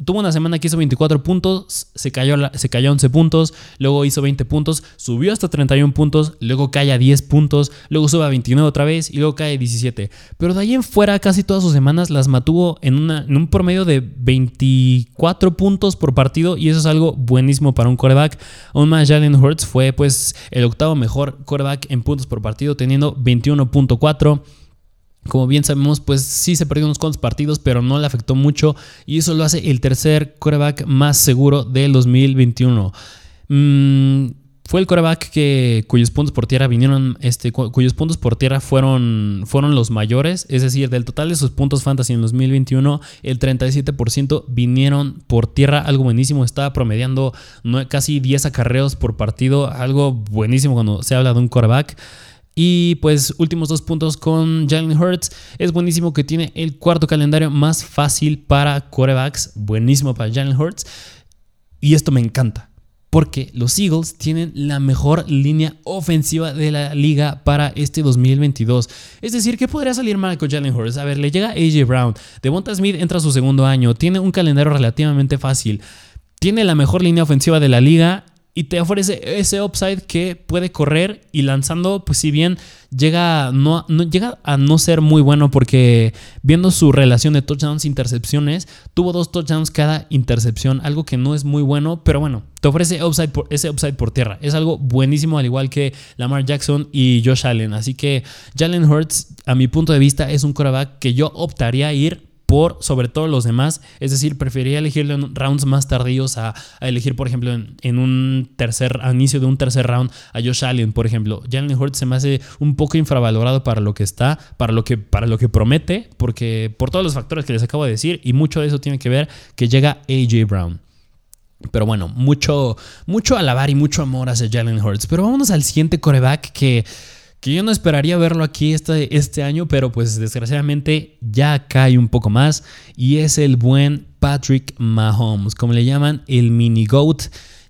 A: tuvo una semana que hizo 24 puntos, se cayó, se cayó a 11 puntos, luego hizo 20 puntos, subió hasta 31 puntos, luego cae a 10 puntos, luego sube a 29 otra vez y luego cae a 17. Pero de ahí en fuera, casi todas sus semanas las mantuvo en, una, en un promedio de 24 puntos por partido y eso es algo buenísimo para un quarterback. Aún más, Jalen Hurts fue pues el octavo mejor quarterback en puntos por partido teniendo 21.4. Como bien sabemos, pues sí se perdió unos cuantos partidos, pero no le afectó mucho y eso lo hace el tercer quarterback más seguro del 2021. Mm, fue el quarterback que, cuyos puntos por tierra vinieron, este, cuyos puntos por tierra fueron, fueron los mayores, es decir, del total de sus puntos fantasy en 2021, el 37% vinieron por tierra, algo buenísimo, estaba promediando casi 10 acarreos por partido, algo buenísimo cuando se habla de un quarterback. Y pues últimos dos puntos con Jalen Hurts. Es buenísimo que tiene el cuarto calendario más fácil para quarterbacks. Buenísimo para Jalen Hurts. Y esto me encanta. Porque los Eagles tienen la mejor línea ofensiva de la liga para este 2022. Es decir, ¿qué podría salir mal con Jalen Hurts? A ver, le llega AJ Brown. Devonta Smith entra a su segundo año. Tiene un calendario relativamente fácil. Tiene la mejor línea ofensiva de la liga y te ofrece ese upside que puede correr y lanzando, pues si bien llega, no, llega a no ser muy bueno porque viendo su relación de touchdowns e intercepciones, tuvo dos touchdowns cada intercepción, algo que no es muy bueno, pero bueno, te ofrece upside por, ese upside por tierra. Es algo buenísimo, al igual que Lamar Jackson y Josh Allen. Así que Jalen Hurts, a mi punto de vista, es un quarterback que yo optaría a ir por sobre todo los demás. Es decir, preferiría elegirle en rounds más tardíos a, elegir, por ejemplo, en, un tercer, a inicio de un tercer round a Josh Allen, por ejemplo. Jalen Hurts se me hace un poco infravalorado para lo que está, para lo que, para lo que promete, porque por todos los factores que les acabo de decir, y mucho de eso tiene que ver que llega AJ Brown. Pero bueno, mucho, mucho alabar y mucho amor hacia Jalen Hurts. Pero vámonos al siguiente coreback que que yo no esperaría verlo aquí este, este año, pero pues desgraciadamente ya cae un poco más y es el buen Patrick Mahomes, como le llaman el mini GOAT.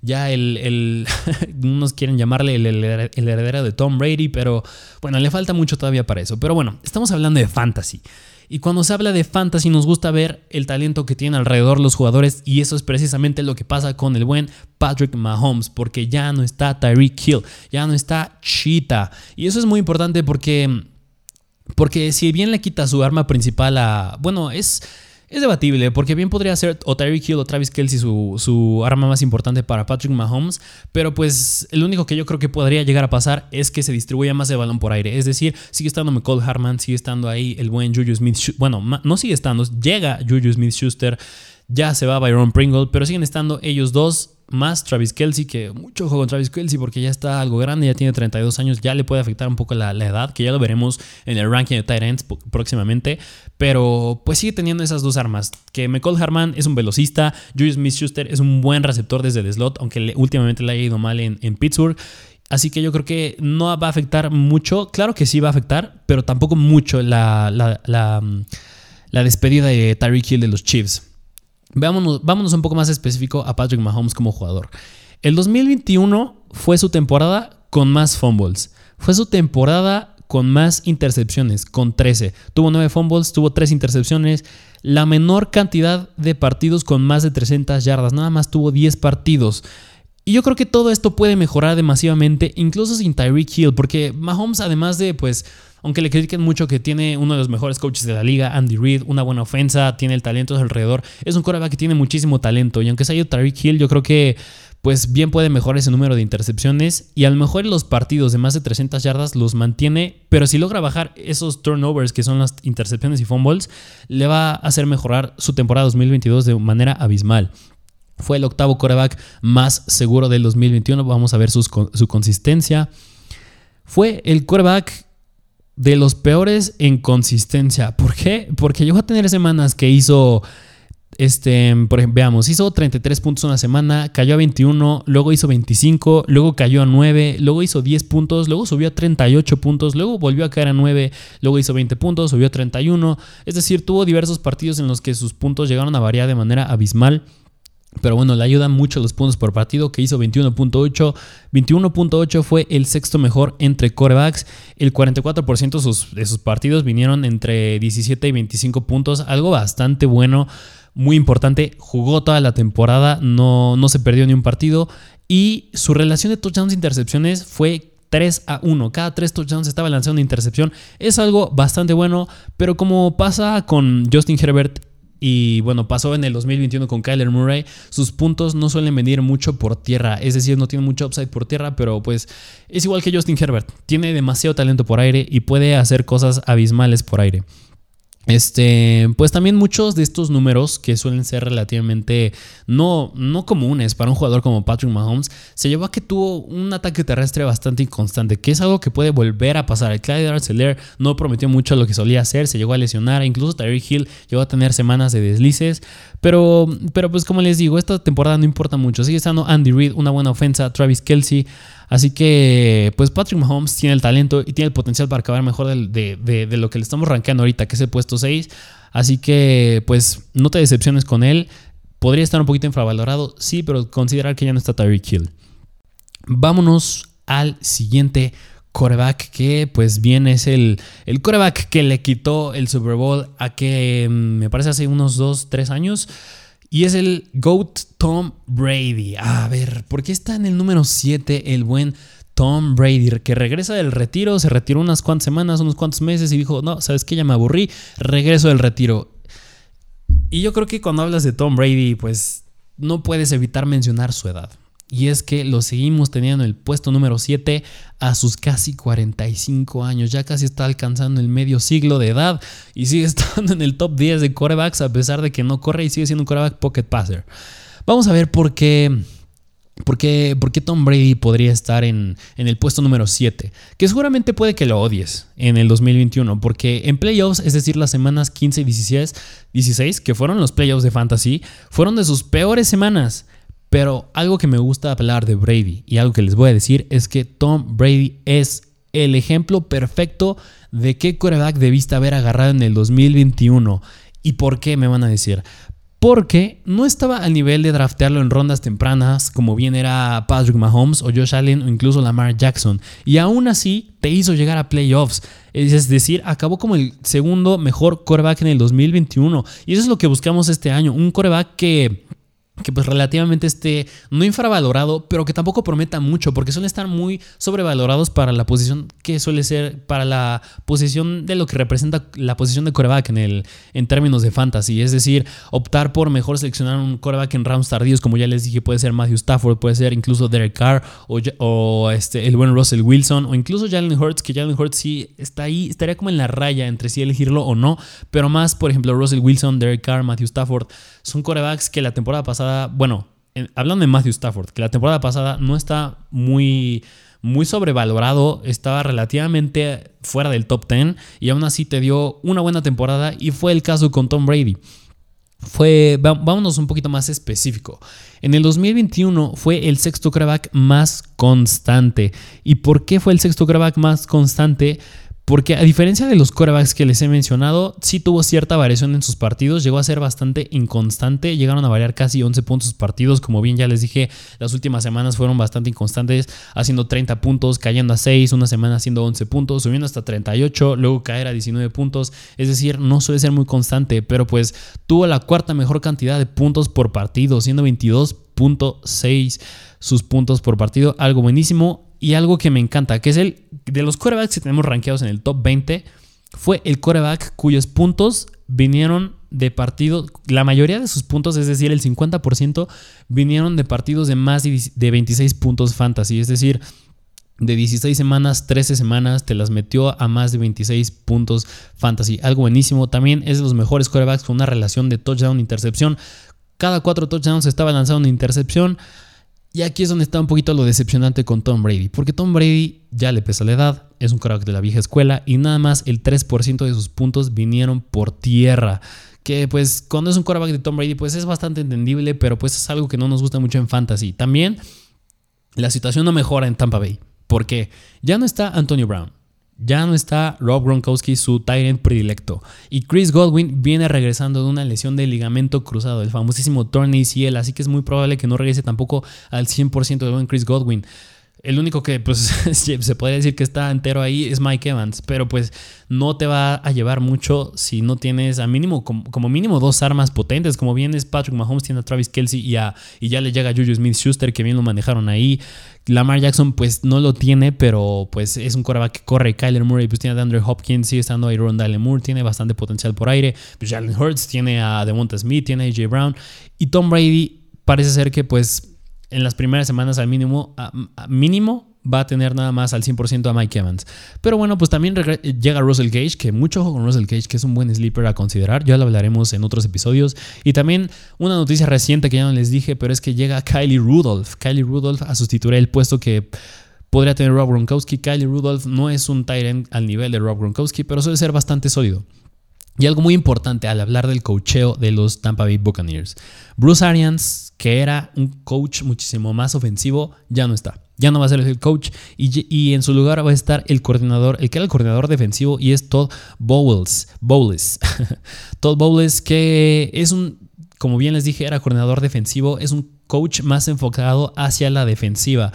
A: Ya el, el (laughs) unos quieren llamarle el, el heredero de Tom Brady, pero bueno, le falta mucho todavía para eso. Pero bueno, estamos hablando de fantasy. Y cuando se habla de fantasy nos gusta ver el talento que tienen alrededor los jugadores y eso es precisamente lo que pasa con el buen Patrick Mahomes porque ya no está Tyreek Hill, ya no está Cheetah. Y eso es muy importante porque porque si bien le quita su arma principal a bueno, es es debatible, porque bien podría ser o Tyreek Hill o Travis Kelsey su, arma más importante para Patrick Mahomes, pero pues el único que yo creo que podría llegar a pasar es que se distribuya más el balón por aire. Es decir, sigue estando McCall Harman, sigue estando ahí el buen Juju Smith. Bueno, no sigue estando, llega Juju Smith Schuster, ya se va Byron Pringle, pero siguen estando ellos dos más Travis Kelsey, que mucho juego con Travis Kelsey porque ya está algo grande, ya tiene 32 años, ya le puede afectar un poco la, edad, que ya lo veremos en el ranking de tight ends próximamente, pero pues sigue teniendo esas dos armas, que McCall Harman es un velocista, Julius Smith-Schuster es un buen receptor desde el slot, aunque últimamente le haya ido mal en, Pittsburgh, Así que yo creo que no va a afectar mucho. Claro que sí va a afectar, pero tampoco mucho la, la, la, la despedida de Tyreek Hill de los Chiefs. Vámonos, un poco más específico a Patrick Mahomes como jugador. El 2021 fue su temporada con más fumbles. Fue su temporada con más intercepciones, con 13. Tuvo 9 fumbles, tuvo 3 intercepciones. La menor cantidad de partidos con más de 300 yardas. Nada más tuvo 10 partidos. Y yo creo que todo esto puede mejorar demasiadamente, incluso sin Tyreek Hill, porque Mahomes, además de pues aunque le critiquen mucho que tiene uno de los mejores coaches de la liga, Andy Reid, una buena ofensa, tiene el talento alrededor. Es un quarterback que tiene muchísimo talento. Y aunque se haya Tariq Hill, yo creo que pues bien puede mejorar ese número de intercepciones y a lo mejor los partidos de más de 300 yardas los mantiene, pero si logra bajar esos turnovers que son las intercepciones y fumbles, le va a hacer mejorar su temporada 2022 de manera abismal. Fue el octavo quarterback más seguro del 2021, vamos a ver su consistencia. Fue el quarterback de los peores en consistencia. ¿Por qué? Porque llegó a tener semanas que hizo, este, por ejemplo, veamos, hizo 33 puntos una semana, cayó a 21, luego hizo 25, luego cayó a 9, luego hizo 10 puntos, luego subió a 38 puntos, luego volvió a caer a 9, luego hizo 20 puntos, subió a 31. Es decir, tuvo diversos partidos en los que sus puntos llegaron a variar de manera abismal. Pero bueno, le ayudan mucho los puntos por partido, que hizo 21.8. 21.8 fue el sexto mejor entre corebacks. El 44% de sus, partidos vinieron entre 17 y 25 puntos, algo bastante bueno, muy importante. Jugó toda la temporada, no, no se perdió ni un partido. Y su relación de touchdowns e intercepciones fue 3 a 1. Cada 3 touchdowns estaba lanzando una intercepción. Es algo bastante bueno, pero como pasa con Justin Herbert y bueno, pasó en el 2021 con Kyler Murray. Sus puntos no suelen venir mucho por tierra, es decir, no tiene mucho upside por tierra, pero pues es igual que Justin Herbert. Tiene demasiado talento por aire y puede hacer cosas abismales por aire. Este, pues también muchos de estos números que suelen ser relativamente no, no comunes para un jugador como Patrick Mahomes, se llevó a que tuvo un ataque terrestre bastante inconstante, que es algo que puede volver a pasar. El Clyde Arcelor no prometió mucho lo que solía hacer, se llegó a lesionar, incluso Tyreek Hill llegó a tener semanas de deslices, pero, pero pues como les digo, esta temporada no importa mucho. Sigue estando Andy Reid, una buena ofensa, Travis Kelsey. Así que, pues Patrick Mahomes tiene el talento y tiene el potencial para acabar mejor de, lo que le estamos rankeando ahorita, que es el puesto 6. Así que, pues, no te decepciones con él. Podría estar un poquito infravalorado, sí, pero considerar que ya no está Tyreek Hill. Vámonos al siguiente coreback que pues bien es el, el coreback que le quitó el Super Bowl a que mm, me parece hace unos 2, 3 años Y es el GOAT Tom Brady. A ver, ¿por qué está en el número 7 el buen Tom Brady? Que regresa del retiro, se retiró unas cuantas semanas, unos cuantos meses y dijo, no, ¿sabes qué? Ya me aburrí, regreso del retiro. Y yo creo que cuando hablas de Tom Brady, pues no puedes evitar mencionar su edad. Y es que lo seguimos teniendo en el puesto número 7 a sus casi 45 años. Ya casi está alcanzando el medio siglo de edad y sigue (laughs) estando en el top 10 de corebacks a pesar de que no corre y sigue siendo un coreback pocket passer. Vamos a ver por qué. ¿Por qué, Tom Brady podría estar en, en, el puesto número 7? Que seguramente puede que lo odies en el 2021, porque en playoffs, es decir, las semanas 15 y 16, 16, que fueron los playoffs de Fantasy, fueron de sus peores semanas. Pero algo que me gusta hablar de Brady y algo que les voy a decir es que Tom Brady es el ejemplo perfecto de qué coreback debiste haber agarrado en el 2021. ¿Y por qué me van a decir? Porque no estaba al nivel de draftearlo en rondas tempranas, como bien era Patrick Mahomes o Josh Allen o incluso Lamar Jackson. Y aún así te hizo llegar a playoffs. Es decir, acabó como el segundo mejor coreback en el 2021. Y eso es lo que buscamos este año. Un coreback que que pues relativamente esté no infravalorado, pero que tampoco prometa mucho, porque suelen estar muy sobrevalorados para la posición que suele ser, para la posición de lo que representa la posición de coreback en, el, en términos de fantasy. Es decir, optar por mejor seleccionar un coreback en rounds tardíos, como ya les dije, puede ser Matthew Stafford, puede ser incluso Derek Carr o, este, el buen Russell Wilson, o incluso Jalen Hurts, que Jalen Hurts sí está ahí, estaría como en la raya entre si elegirlo o no, pero más, por ejemplo, Russell Wilson, Derek Carr, Matthew Stafford, son corebacks que la temporada pasada bueno, hablando de Matthew Stafford, que la temporada pasada no está muy, muy sobrevalorado, estaba relativamente fuera del top 10 y aún así te dio una buena temporada y fue el caso con Tom Brady. Fue, vámonos un poquito más específico. En el 2021 fue el sexto quarterback más constante. ¿Y por qué fue el sexto quarterback más constante? Porque a diferencia de los quarterbacks que les he mencionado, sí tuvo cierta variación en sus partidos, llegó a ser bastante inconstante, llegaron a variar casi 11 puntos sus partidos, como bien ya les dije, las últimas semanas fueron bastante inconstantes, haciendo 30 puntos, cayendo a 6, una semana haciendo 11 puntos, subiendo hasta 38, luego caer a 19 puntos, es decir, no suele ser muy constante, pero pues tuvo la cuarta mejor cantidad de puntos por partido, siendo 22.6 sus puntos por partido, algo buenísimo. Y algo que me encanta, que es el de los corebacks que tenemos rankeados en el top 20, fue el coreback cuyos puntos vinieron de partidos, la mayoría de sus puntos, es decir, el 50%, vinieron de partidos de más de 26 puntos fantasy, es decir, de 16 semanas, 13 semanas, te las metió a más de 26 puntos fantasy. Algo buenísimo. También es de los mejores corebacks con una relación de touchdown-intercepción. Cada cuatro touchdowns estaba lanzando una intercepción. Y aquí es donde está un poquito lo decepcionante con Tom Brady, porque Tom Brady ya le pesa la edad, es un quarterback de la vieja escuela y nada más el 3% de sus puntos vinieron por tierra. Que pues cuando es un quarterback de Tom Brady pues es bastante entendible, pero pues es algo que no nos gusta mucho en fantasy. También la situación no mejora en Tampa Bay, porque ya no está Antonio Brown, ya no está Rob Gronkowski, su Tyrant predilecto. Y Chris Godwin viene regresando de una lesión de ligamento cruzado, el famosísimo torn ACL, así que es muy probable que no regrese tampoco al 100% de buen Chris Godwin. El único que pues (laughs) se podría decir que está entero ahí es Mike Evans, pero pues no te va a llevar mucho si no tienes a mínimo como, mínimo dos armas potentes, como bien es Patrick Mahomes tiene a Travis Kelsey y, y ya le llega a Juju Smith-Schuster que bien lo manejaron ahí. Lamar Jackson pues no lo tiene, pero pues es un coreback que corre. Kyler Murray pues tiene a Andrew Hopkins, sigue estando ahí Rondale Moore, tiene bastante potencial por aire. Pues Jalen Hurts tiene a Devonta Smith, tiene a AJ Brown y Tom Brady parece ser que pues en las primeras semanas al mínimo, mínimo va a tener nada más al 100% a Mike Evans. Pero bueno, pues también llega Russell Gage, que mucho ojo con Russell Gage, que es un buen sleeper a considerar. Ya lo hablaremos en otros episodios. Y también una noticia reciente que ya no les dije, pero es que llega Kylie Rudolph. Kylie Rudolph a sustituir el puesto que podría tener Rob Gronkowski. Kylie Rudolph no es un Tyrant al nivel de Rob Gronkowski, pero suele ser bastante sólido. Y algo muy importante al hablar del coacheo de los Tampa Bay Buccaneers. Bruce Arians, que era un coach muchísimo más ofensivo, ya no está. Ya no va a ser el coach y, en su lugar va a estar el coordinador, el que era el coordinador defensivo y es Todd Bowles. Bowles. (laughs) Todd Bowles que es un, como bien les dije, era coordinador defensivo, es un coach más enfocado hacia la defensiva.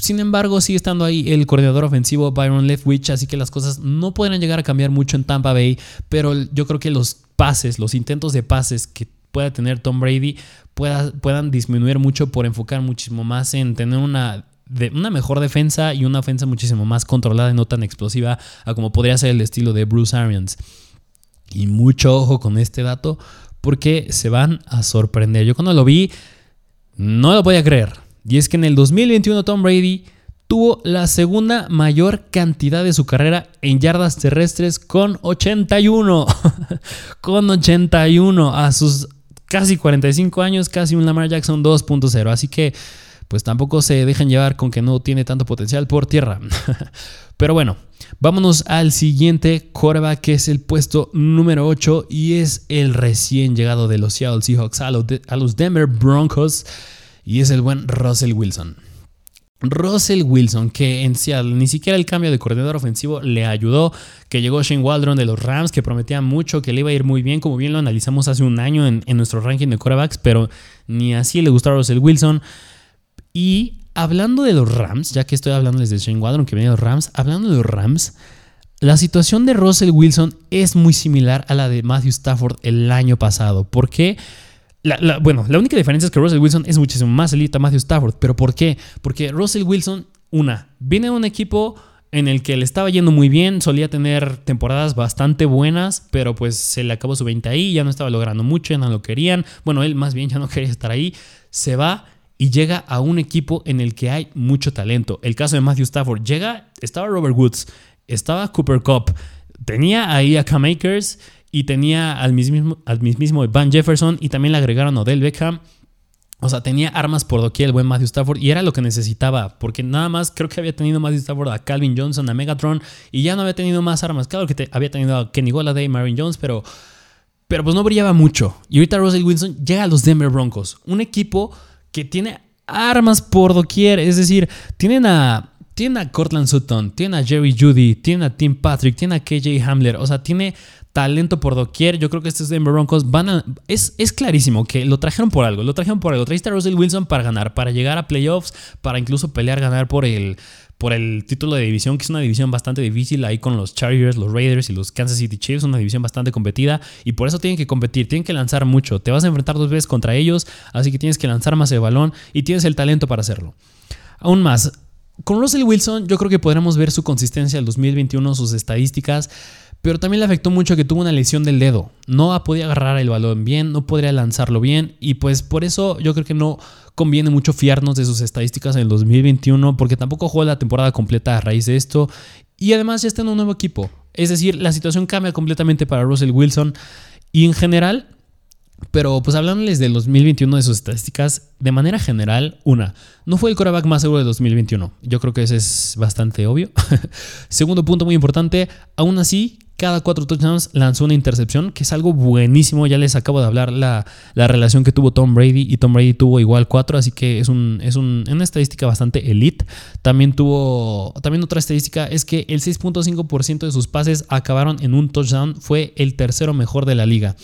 A: Sin embargo, sigue estando ahí el coordinador ofensivo Byron Leftwich, así que las cosas no podrán llegar a cambiar mucho en Tampa Bay, pero yo creo que los pases, los intentos de pases que pueda tener Tom Brady puedan disminuir mucho por enfocar muchísimo más en tener una una mejor defensa y una ofensa muchísimo más controlada y no tan explosiva a como podría ser el estilo de Bruce Arians. Y mucho ojo con este dato porque se van a sorprender. Yo cuando lo vi no lo podía creer. Y es que en el 2021 Tom Brady tuvo la segunda mayor cantidad de su carrera en yardas terrestres con 81. (laughs) con 81 a sus casi 45 años, casi un Lamar Jackson 2.0. Así que pues tampoco se dejan llevar con que no tiene tanto potencial por tierra. (laughs) Pero bueno, vámonos al siguiente quarterback que es el puesto número 8 y es el recién llegado de los Seattle Seahawks a los Denver Broncos y es el buen Russell Wilson. Russell Wilson, que en Seattle ni siquiera el cambio de coordinador ofensivo le ayudó, que llegó Shane Waldron de los Rams, que prometía mucho, que le iba a ir muy bien, como bien lo analizamos hace un año en, en nuestro ranking de quarterbacks, pero ni así le gustó a Russell Wilson. Y hablando de los Rams, ya que estoy hablando de Shane Wadron, que viene de los Rams, hablando de los Rams, la situación de Russell Wilson es muy similar a la de Matthew Stafford el año pasado. ¿Por qué? Bueno, la única diferencia es que Russell Wilson es muchísimo más elite a Matthew Stafford. ¿Pero por qué? Porque Russell Wilson, una, viene de un equipo en el que le estaba yendo muy bien, solía tener temporadas bastante buenas, pero pues se le acabó su 20 ahí, ya no estaba logrando mucho, ya no lo querían. Bueno, él más bien ya no (laughs) quería estar ahí. Se va y llega a un equipo en el que hay mucho talento. El caso de Matthew Stafford, llega, estaba Robert Woods, estaba Cooper Cup, tenía ahí a Cam Akers y tenía al mismo, al mismo Van Jefferson y también le agregaron a Odell Beckham. O sea, tenía armas por doquier el buen Matthew Stafford y era lo que necesitaba, porque nada más creo que había tenido Matthew Stafford a Calvin Johnson, a Megatron y ya no había tenido más armas. Claro que había tenido a Kenny Golladay, Marvin Jones, pero, pero pues no brillaba mucho. Y ahorita Russell Wilson llega a los Denver Broncos, un equipo que tiene armas por doquier. Es decir, tienen a, tienen a Cortland Sutton, tienen a Jerry Judy, tienen a Tim Patrick, tienen a KJ Hamler. O sea, tiene talento por doquier. Yo creo que estos Denver Broncos van. Es, es clarísimo que lo trajeron por algo. Lo trajeron por algo. Trajiste a Russell Wilson para ganar, para llegar a playoffs, para incluso pelear, ganar por el, por el título de división, que es una división bastante difícil ahí con los Chargers, los Raiders y los Kansas City Chiefs, una división bastante competida y por eso tienen que competir, tienen que lanzar mucho. Te vas a enfrentar dos veces contra ellos, así que tienes que lanzar más el balón y tienes el talento para hacerlo. Aún más, con Russell Wilson yo creo que podremos ver su consistencia el 2021, sus estadísticas pero también le afectó mucho que tuvo una lesión del dedo. No podía agarrar el balón bien, no podría lanzarlo bien y pues por eso yo creo que no conviene mucho fiarnos de sus estadísticas en el 2021 porque tampoco jugó la temporada completa a raíz de esto y además ya está en un nuevo equipo. Es decir, la situación cambia completamente para Russell Wilson y en general pero pues hablándoles del 2021 de sus estadísticas, de manera general, una, no fue el coreback más seguro de 2021. Yo creo que ese es bastante obvio. (laughs) Segundo punto muy importante, aún así, cada cuatro touchdowns lanzó una intercepción, que es algo buenísimo. Ya les acabo de hablar la, relación que tuvo Tom Brady y Tom Brady tuvo igual cuatro, así que es, un, es una estadística bastante elite. También tuvo, también otra estadística es que el 6.5% de sus pases acabaron en un touchdown, fue el tercero mejor de la liga.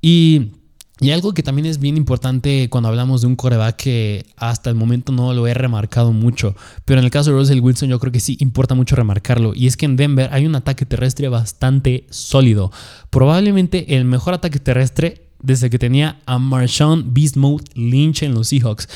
A: Y y algo que también es bien importante cuando hablamos de un coreback que hasta el momento no lo he remarcado mucho, pero en el caso de Russell Wilson yo creo que sí importa mucho remarcarlo, y es que en Denver hay un ataque terrestre bastante sólido, probablemente el mejor ataque terrestre desde que tenía a Marshawn Beast Lynch en los Seahawks,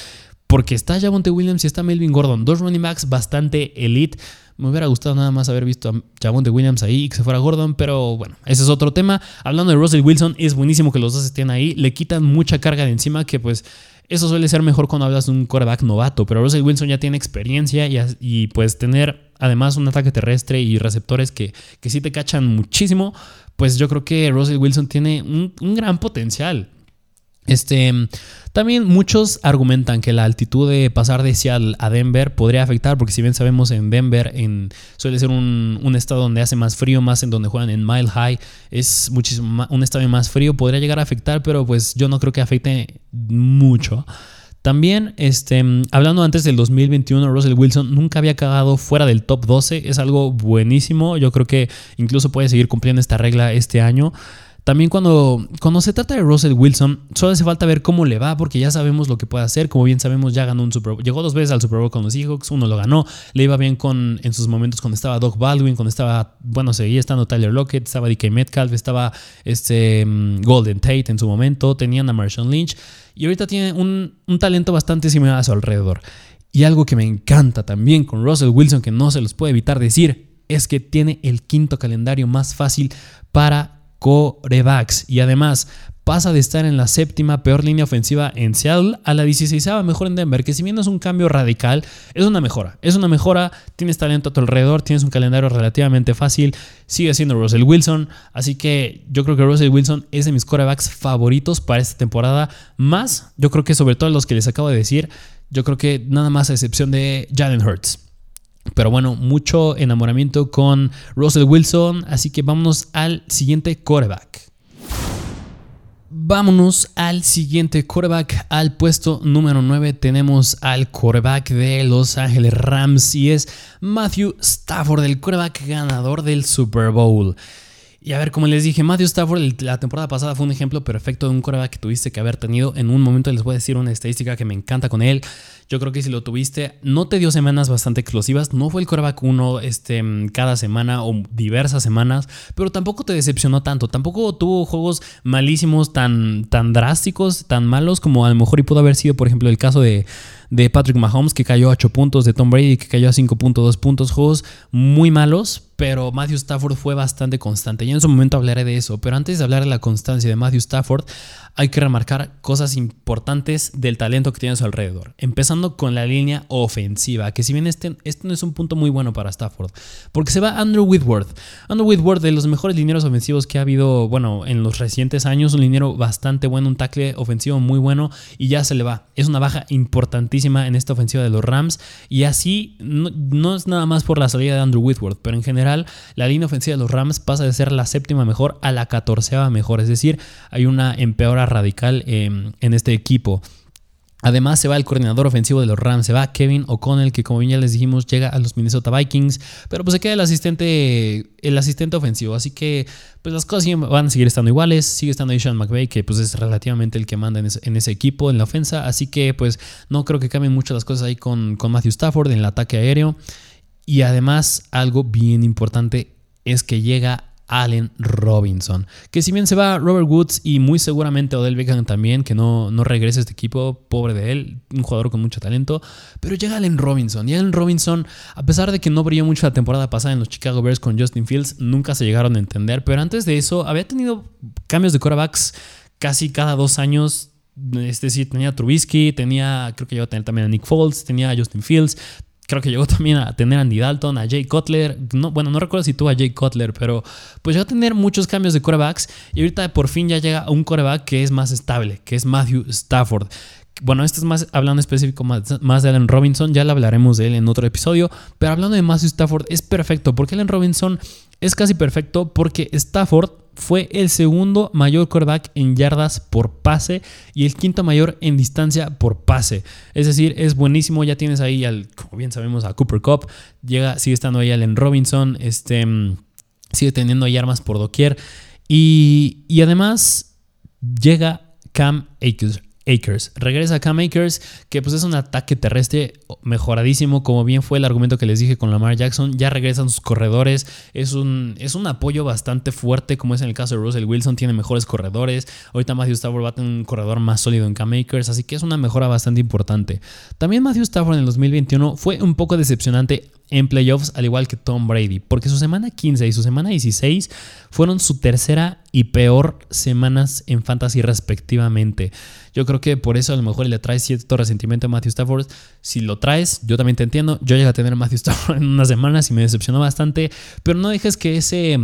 A: porque está Javonte Williams y está Melvin Gordon, dos running backs bastante elite. Me hubiera gustado nada más haber visto a Javonte Williams ahí y que se fuera Gordon, pero bueno, ese es otro tema. Hablando de Russell Wilson, es buenísimo que los dos estén ahí. Le quitan mucha carga de encima que pues eso suele ser mejor cuando hablas de un quarterback novato, pero Russell Wilson ya tiene experiencia y, pues tener además un ataque terrestre y receptores que, que sí te cachan muchísimo, pues yo creo que Russell Wilson tiene un, un gran potencial. Este, también muchos argumentan que la altitud de pasar de Seattle a Denver podría afectar, porque si bien sabemos en Denver en, suele ser un, estado donde hace más frío, más en donde juegan en Mile High, es muchísimo un estado más frío, podría llegar a afectar, pero pues yo no creo que afecte mucho. También, este, hablando antes del 2021, Russell Wilson nunca había acabado fuera del top 12. Es algo buenísimo. Yo creo que incluso puede seguir cumpliendo esta regla este año. También cuando, cuando se trata de Russell Wilson, solo hace falta ver cómo le va, porque ya sabemos lo que puede hacer. Como bien sabemos, ya ganó un Super Bowl. Llegó dos veces al Super Bowl con los Seahawks, uno lo ganó. Le iba bien con, en sus momentos cuando estaba Doug Baldwin, cuando estaba, bueno, seguía estando Tyler Lockett, estaba DK Metcalf, estaba este, mm, Golden Tate en su momento, tenían a Marshawn Lynch. Y ahorita tiene un, un talento bastante similar a su alrededor. Y algo que me encanta también con Russell Wilson, que no se los puede evitar decir, es que tiene el quinto calendario más fácil para corebacks. Y además pasa de estar en la séptima peor línea ofensiva en Seattle a la 16 mejor en Denver, que si bien es un cambio radical, es una mejora. Es una mejora, tienes talento a tu alrededor, tienes un calendario relativamente fácil, sigue siendo Russell Wilson, así que yo creo que Russell Wilson es de mis corebacks favoritos para esta temporada, más yo creo que sobre todo los que les acabo de decir, yo creo que nada más a excepción de Jalen Hurts. Pero bueno, mucho enamoramiento con Russell Wilson, así que vámonos al siguiente quarterback. Vámonos al siguiente quarterback. Al puesto número 9 tenemos al quarterback de Los Ángeles Rams y es Matthew Stafford, el quarterback ganador del Super Bowl. Y a ver, como les dije, Matthew Stafford la temporada pasada fue un ejemplo perfecto de un quarterback que tuviste que haber tenido. En un momento les voy a decir una estadística que me encanta con él. Yo creo que si lo tuviste, no te dio semanas bastante explosivas. No fue el coreback uno este, cada semana o diversas semanas, pero tampoco te decepcionó tanto. Tampoco tuvo juegos malísimos, tan, tan drásticos, tan malos como a lo mejor y pudo haber sido, por ejemplo, el caso de, de Patrick Mahomes, que cayó a 8 puntos, de Tom Brady, que cayó a 5.2 puntos. Juegos muy malos, pero Matthew Stafford fue bastante constante. Y en su momento hablaré de eso. Pero antes de hablar de la constancia de Matthew Stafford, hay que remarcar cosas importantes del talento que tiene a su alrededor. Empezando con la línea ofensiva, que si bien este, este no es un punto muy bueno para Stafford, porque se va Andrew Whitworth. Andrew Whitworth, de los mejores linieros ofensivos que ha habido, bueno, en los recientes años, un liniero bastante bueno, un tackle ofensivo muy bueno, y ya se le va. Es una baja importantísima en esta ofensiva de los Rams, y así no, no es nada más por la salida de Andrew Whitworth, pero en general la línea ofensiva de los Rams pasa de ser la séptima mejor a la catorceava mejor, es decir, hay una radical em, en este equipo. Además se va el coordinador ofensivo de los Rams, se va Kevin O'Connell, que como bien ya les dijimos llega a los Minnesota Vikings, pero pues se queda el asistente, el asistente ofensivo, así que pues las cosas van a seguir estando iguales, sigue estando Sean McVay, que pues es relativamente el que manda en ese, equipo, en la ofensa, así que pues no creo que cambien mucho las cosas ahí con, con Matthew Stafford en el ataque aéreo. Y además algo bien importante es que llega Allen Robinson. Que si bien se va Robert Woods y muy seguramente Odell Beckham también, que no, no regrese a este equipo, pobre de él, un jugador con mucho talento, pero llega Allen Robinson. Y Allen Robinson, a pesar de que no brilló mucho la temporada pasada en los Chicago Bears con Justin Fields, nunca se llegaron a entender, pero antes de eso había tenido cambios de quarterbacks casi cada dos años es decir, tenía Trubisky, tenía, creo que iba a tener también a Nick Foles, tenía a Justin Fields, Creo que llegó también a tener a Andy Dalton, a Jay Cutler. No, bueno, no recuerdo si tuvo a Jay Cutler, pero pues llegó a tener muchos cambios de corebacks. Y ahorita por fin ya llega un coreback que es más estable, que es Matthew Stafford. Bueno, esto es más hablando específico más, más, de Allen Robinson, ya le hablaremos de él en otro episodio, pero hablando de Matthew Stafford es perfecto, porque Allen Robinson es casi perfecto porque Stafford fue el segundo mayor quarterback en yardas por pase y el quinto mayor en distancia por pase. Es decir, es buenísimo. Ya tienes ahí, al, como bien sabemos, a Cooper Cup. Llega, sigue estando ahí Allen Robinson. Este, mm, sigue teniendo ahí armas por doquier. Y, y además llega Cam Akers. Akers. Regresa Cam Akers, que pues es un ataque terrestre mejoradísimo, como bien fue el argumento que les dije con Lamar Jackson. Ya regresan sus corredores. Es un, es un apoyo bastante fuerte, como es en el caso de Russell Wilson. Tiene mejores corredores. Ahorita Matthew Stafford va a tener un corredor más sólido en Cam Akers, así que es una mejora bastante importante. También Matthew Stafford en el 2021 fue un poco decepcionante en playoffs, al igual que Tom Brady, porque su semana 15 y su semana 16 fueron su tercera y peor semanas en fantasy respectivamente. Yo creo que por eso a lo mejor le trae cierto resentimiento a Matthew Stafford. Si lo traes, yo también te entiendo. Yo llegué a tener a Matthew Stafford (laughs) en unas semanas y me decepcionó bastante, pero no dejes que ese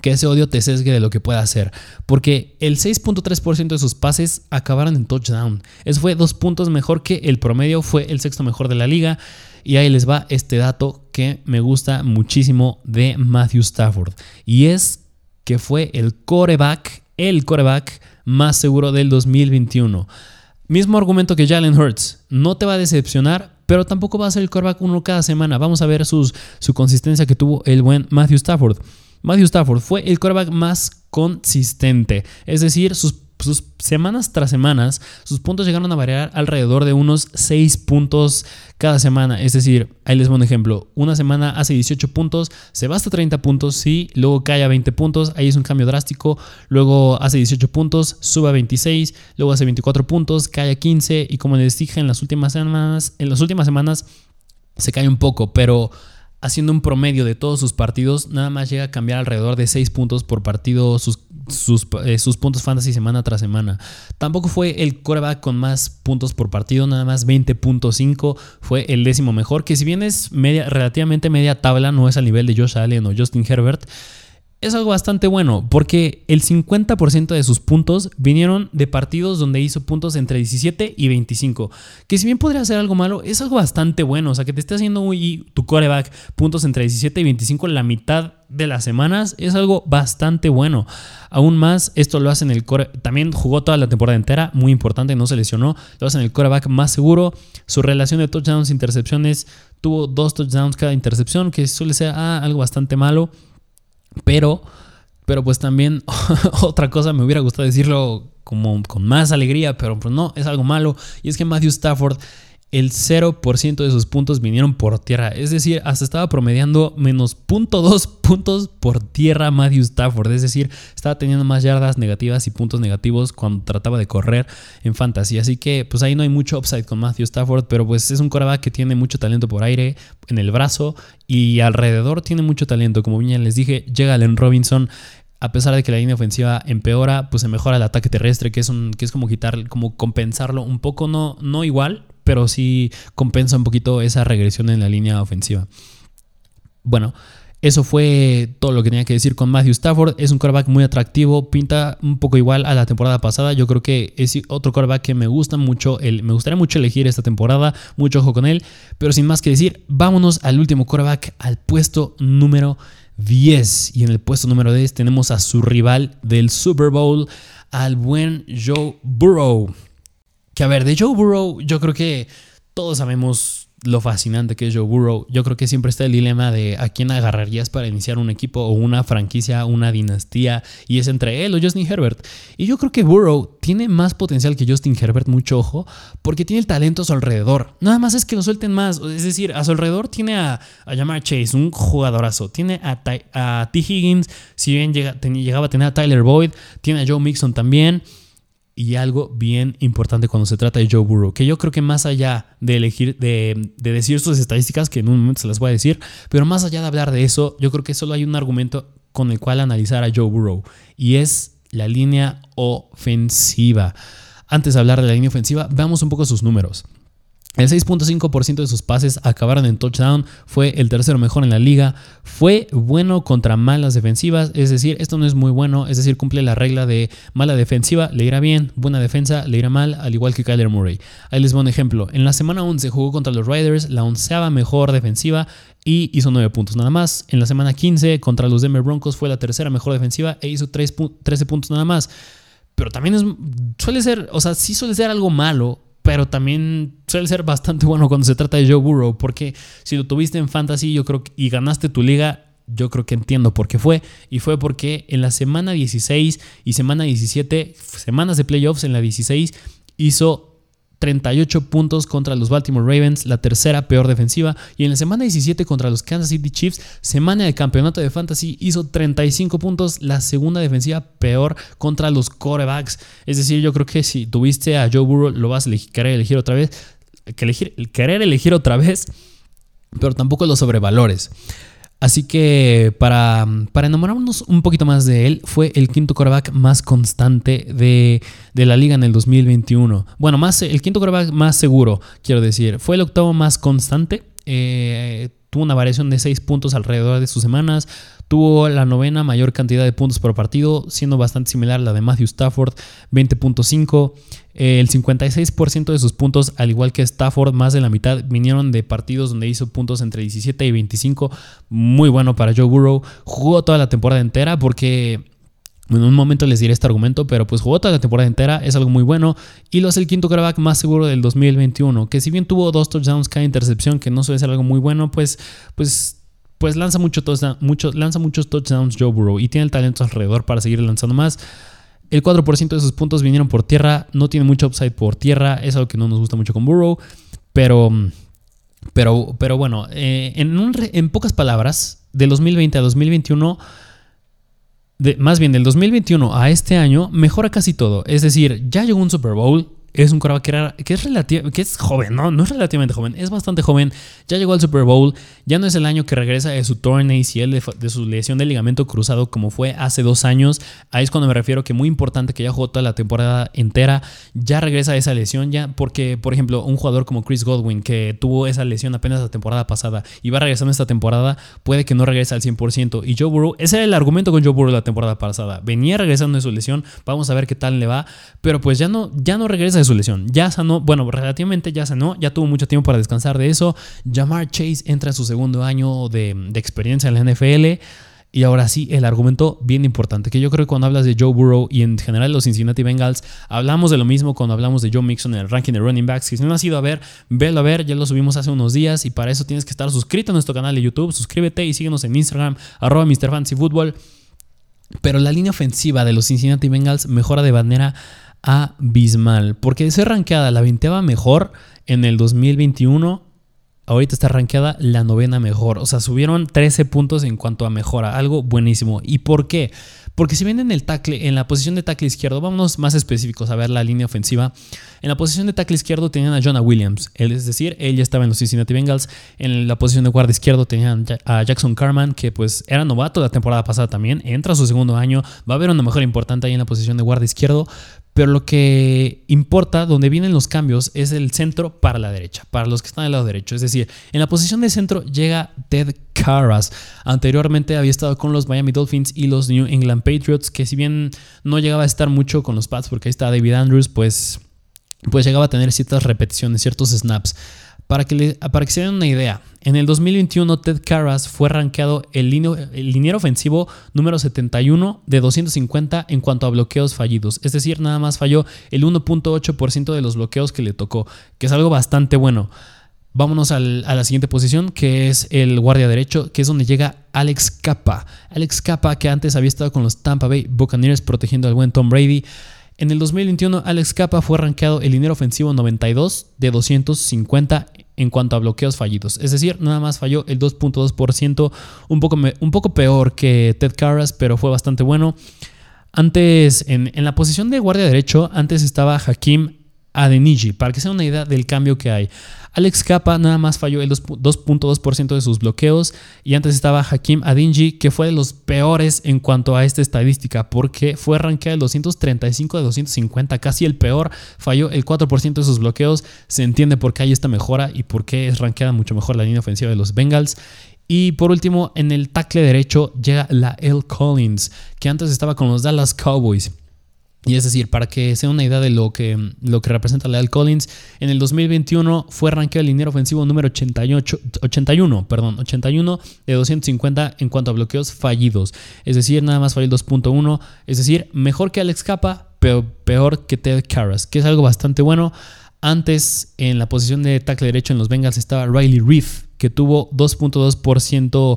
A: que ese odio te sesgue de lo que pueda hacer. Porque el 6.3% de sus pases acabaron en touchdown. Eso fue dos puntos mejor que el promedio, fue el sexto mejor de la liga. Y ahí les va este dato que me gusta muchísimo de Matthew Stafford. Y es que fue el coreback, el coreback más seguro del 2021. Mismo argumento que Jalen Hurts. No te va a decepcionar, pero tampoco va a ser el coreback uno cada semana. Vamos a ver sus, su consistencia que tuvo el buen Matthew Stafford. Matthew Stafford fue el quarterback más consistente, es decir, sus sus semanas tras semanas, sus puntos llegaron a variar alrededor de unos 6 puntos cada semana. Es decir, ahí les pongo un ejemplo. Una semana hace 18 puntos, se va hasta 30 puntos, sí, luego cae a 20 puntos, ahí es un cambio drástico. Luego hace 18 puntos, sube a 26, luego hace 24 puntos, cae a 15 y como les dije en las últimas semanas, en las últimas semanas se cae un poco, pero haciendo un promedio de todos sus partidos, nada más llega a cambiar alrededor de 6 puntos por partido sus, eh, sus, puntos fantasy semana tras semana. Tampoco fue el coreback con más puntos por partido, nada más 20.5 fue el décimo mejor, que si bien es media, relativamente media tabla, no es al nivel de Josh Allen o Justin Herbert es algo bastante bueno, porque el 50% de sus puntos vinieron de partidos donde hizo puntos entre 17 y 25. Que si bien podría ser algo malo, es algo bastante bueno. O sea, que te esté haciendo tu coreback puntos entre 17 y 25 la mitad de las semanas es algo bastante bueno. Aún más, esto lo hace en el core. También jugó toda la temporada entera, muy importante, no se lesionó. Lo hace en el coreback más seguro. Su relación de touchdowns e intercepciones tuvo dos touchdowns cada intercepción, que suele ser ah, algo bastante malo. Pero, pero pues también (laughs) otra cosa me hubiera gustado decirlo como con más alegría, pero pues no, es algo malo. Y es que Matthew Stafford el 0% de sus puntos vinieron por tierra. Es decir, hasta estaba promediando menos 0.2 puntos por tierra Matthew Stafford. Es decir, estaba teniendo más yardas negativas y puntos negativos cuando trataba de correr en fantasy. Así que pues ahí no hay mucho upside con Matthew Stafford, pero pues es un quarterback que tiene mucho talento por aire, en el brazo y alrededor tiene mucho talento. Como bien les dije, llega Allen Robinson a pesar de que la línea ofensiva empeora, pues se mejora el ataque terrestre, que es, un, que es como quitar, como compensarlo un poco, no, no igual, pero sí compensa un poquito esa regresión en la línea ofensiva. Bueno, eso fue todo lo que tenía que decir con Matthew Stafford. Es un quarterback muy atractivo, pinta un poco igual a la temporada pasada. Yo creo que es otro quarterback que me gusta mucho. me gustaría mucho elegir esta temporada. Mucho ojo con él. Pero sin más que decir, vámonos al último quarterback, al puesto número 10. Y en el puesto número 10 tenemos a su rival del Super Bowl, al buen Joe Burrow. Que a ver, de Joe Burrow, yo creo que todos sabemos lo fascinante que es Joe Burrow. Yo creo que siempre está el dilema de a quién agarrarías para iniciar un equipo o una franquicia, una dinastía, y es entre él o Justin Herbert. Y yo creo que Burrow tiene más potencial que Justin Herbert, mucho ojo, porque tiene el talento a su alrededor. Nada más es que lo suelten más. Es decir, a su alrededor tiene a, a Chase, un jugadorazo. Tiene a, a T. Higgins, si bien llega, llegaba a tener a Tyler Boyd, tiene a Joe Mixon también y algo bien importante cuando se trata de Joe Burrow, que yo creo que más allá de elegir, de, decir sus estadísticas, que en un momento se las voy a decir, pero más allá de hablar de eso, yo creo que solo hay un argumento con el cual analizar a Joe Burrow, y es la línea ofensiva. Antes de hablar de la línea ofensiva, veamos un poco sus números. El 6.5% de sus pases acabaron en touchdown, fue el tercero mejor en la liga, fue bueno contra malas defensivas, es decir, esto no es muy bueno, es decir, cumple la regla de mala defensiva, le irá bien, buena defensa, le irá mal, al igual que Kyler Murray. Ahí les voy un ejemplo, en la semana 11 jugó contra los Riders, la onceava mejor defensiva y hizo 9 puntos nada más. En la semana 15 contra los Denver Broncos fue la tercera mejor defensiva e hizo 13 puntos nada más. Pero también es, suele ser, o sea, sí suele ser algo malo pero también suele ser bastante bueno cuando se trata de Joe Burrow, porque si lo tuviste en fantasy yo creo y ganaste tu liga, yo creo que entiendo por qué fue. Y fue porque en la semana 16 y semana 17, semanas de playoffs en la 16, hizo 38 puntos contra los Baltimore Ravens, la tercera peor defensiva. Y en la semana 17 contra los Kansas City Chiefs, semana de campeonato de fantasy, hizo 35 puntos, la segunda defensiva peor contra los corebacks. Es decir, yo creo que si tuviste a Joe Burrow, lo vas a querer elegir otra vez. Que elegir, querer elegir otra vez, pero tampoco lo sobrevalores. Así que para, para, enamorarnos un poquito más de él, fue el quinto quarterback más constante de, la liga en el 2021. Bueno, más, el quinto quarterback más seguro, quiero decir. Fue el octavo más constante. Eh, tuvo una variación de 6 puntos alrededor de sus semanas. Tuvo la novena mayor cantidad de puntos por partido, siendo bastante similar a la de Matthew Stafford, 20.5. El 56% de sus puntos, al igual que Stafford, más de la mitad vinieron de partidos donde hizo puntos entre 17 y 25. Muy bueno para Joe Burrow. Jugó toda la temporada entera porque en un momento les diré este argumento, pero pues jugó toda la temporada entera, es algo muy bueno. Y lo es el quinto quarterback más seguro del 2021, que si bien tuvo dos touchdowns cada intercepción, que no suele ser algo muy bueno, pues, pues pues lanza, mucho mucho, lanza muchos touchdowns Joe Burrow y tiene el talento alrededor para seguir lanzando más. El 4% de sus puntos vinieron por tierra, no tiene mucho upside por tierra, es algo que no nos gusta mucho con Burrow, pero, pero, pero bueno, eh, en, en pocas palabras, de 2020 a 2021 más bien del 2021 a este año, mejora casi todo. Es decir, ya llegó un Super Bowl, es un quarterback que, que, es que es joven, ¿no? No es relativamente joven, es bastante joven. Ya llegó al Super Bowl, ya no es el año que regresa de su torn ACL, de, de, su lesión de ligamento cruzado como fue hace dos años. Ahí es cuando me refiero que muy importante que ya jugó toda la temporada entera, ya regresa de esa lesión, ya porque, por ejemplo, un jugador como Chris Godwin, que tuvo esa lesión apenas la temporada pasada y va regresando esta temporada, puede que no regrese al 100%. Y Joe Burrow, ese era el argumento con Joe Burrow la temporada pasada. Venía regresando de su lesión, vamos a ver qué tal le va, pero pues ya no, ya no regresa su lesión. Ya sanó, bueno, relativamente ya sanó, ya tuvo mucho tiempo para descansar de eso. Jamar Chase entra en su segundo año de, experiencia en la NFL. Y ahora sí, el argumento bien importante, que yo creo que cuando hablas de Joe Burrow y en general los Cincinnati Bengals, hablamos de lo mismo cuando hablamos de Joe Mixon en el ranking de running backs. Si no has ido a ver, velo a ver, ya lo subimos hace unos días y para eso tienes que estar suscrito a nuestro canal de YouTube, suscríbete y síguenos en Instagram, arroba. Pero la línea ofensiva de los Cincinnati Bengals mejora de manera abismal. Porque ser rankeada la vinteaba mejor en el 2021, ahorita está rankeada la novena mejor. O sea, subieron 13 puntos en cuanto a mejora. Algo buenísimo. ¿Y por qué? Porque si ven en el tackle, en la posición de tackle izquierdo, vámonos más específicos a ver la línea ofensiva. En la posición de tackle izquierdo tenían a Jonah Williams, es decir, él ya estaba en los Cincinnati Bengals. En la posición de guardia izquierdo tenían a Jackson Carman, que pues era novato la temporada pasada también, entra a su segundo año, va a haber una mejor importante ahí en la posición de guardia izquierdo, pero lo que importa, donde vienen los cambios, es el centro para la derecha, para los que están del lado derecho. Es decir, en la posición de centro llega Ted Carras. Anteriormente había estado con los Miami Dolphins y los New England Patriots, que si bien no llegaba a estar mucho con los Pats, porque ahí está David Andrews, pues, pues llegaba a tener ciertas repeticiones, ciertos snaps. Para que, para que se den una idea, en el 2021 Ted Carras fue rankeado el, liniero ofensivo número 71 de 250 en cuanto a bloqueos fallidos. Es decir, nada más falló el 1.8% de los bloqueos que le tocó, que es algo bastante bueno. Vámonos a la siguiente posición, que es el guardia derecho, que es donde llega Alex Capa. Alex Capa, que antes había estado con los Tampa Bay Buccaneers protegiendo al buen Tom Brady. En el 2021, Alex Capa fue rankeado el liniero ofensivo 92 de 250 en cuanto a bloqueos fallidos. Es decir, nada más falló el 2.2%, un poco, un poco peor que Ted Carras, pero fue bastante bueno. Antes, en, en la posición de guardia derecho, antes estaba Hakim Adeniji, para que sea una idea del cambio que hay. Alex Capa nada más falló el 2.2% de sus bloqueos y antes estaba Hakim Adinji que fue de los peores en cuanto a esta estadística porque fue rankeado el 235 de 250, casi el peor, falló el 4% de sus bloqueos, se entiende por qué hay esta mejora y por qué es rankeada mucho mejor la línea ofensiva de los Bengals. Y por último, en el tackle derecho llega la L. Collins, que antes estaba con los Dallas Cowboys. Y es decir, para que sea una idea de lo que, lo que representa Leal Collins, en el 2021 fue rankeado el liniero ofensivo número 88, 81, perdón, 81 de 250 en cuanto a bloqueos fallidos. Es decir, nada más falló el 2.1. Es decir, mejor que Alex Capa, pero peor que Ted Karras, que es algo bastante bueno. Antes, en la posición de tackle derecho en los Bengals estaba Riley Reef, que tuvo 2.2%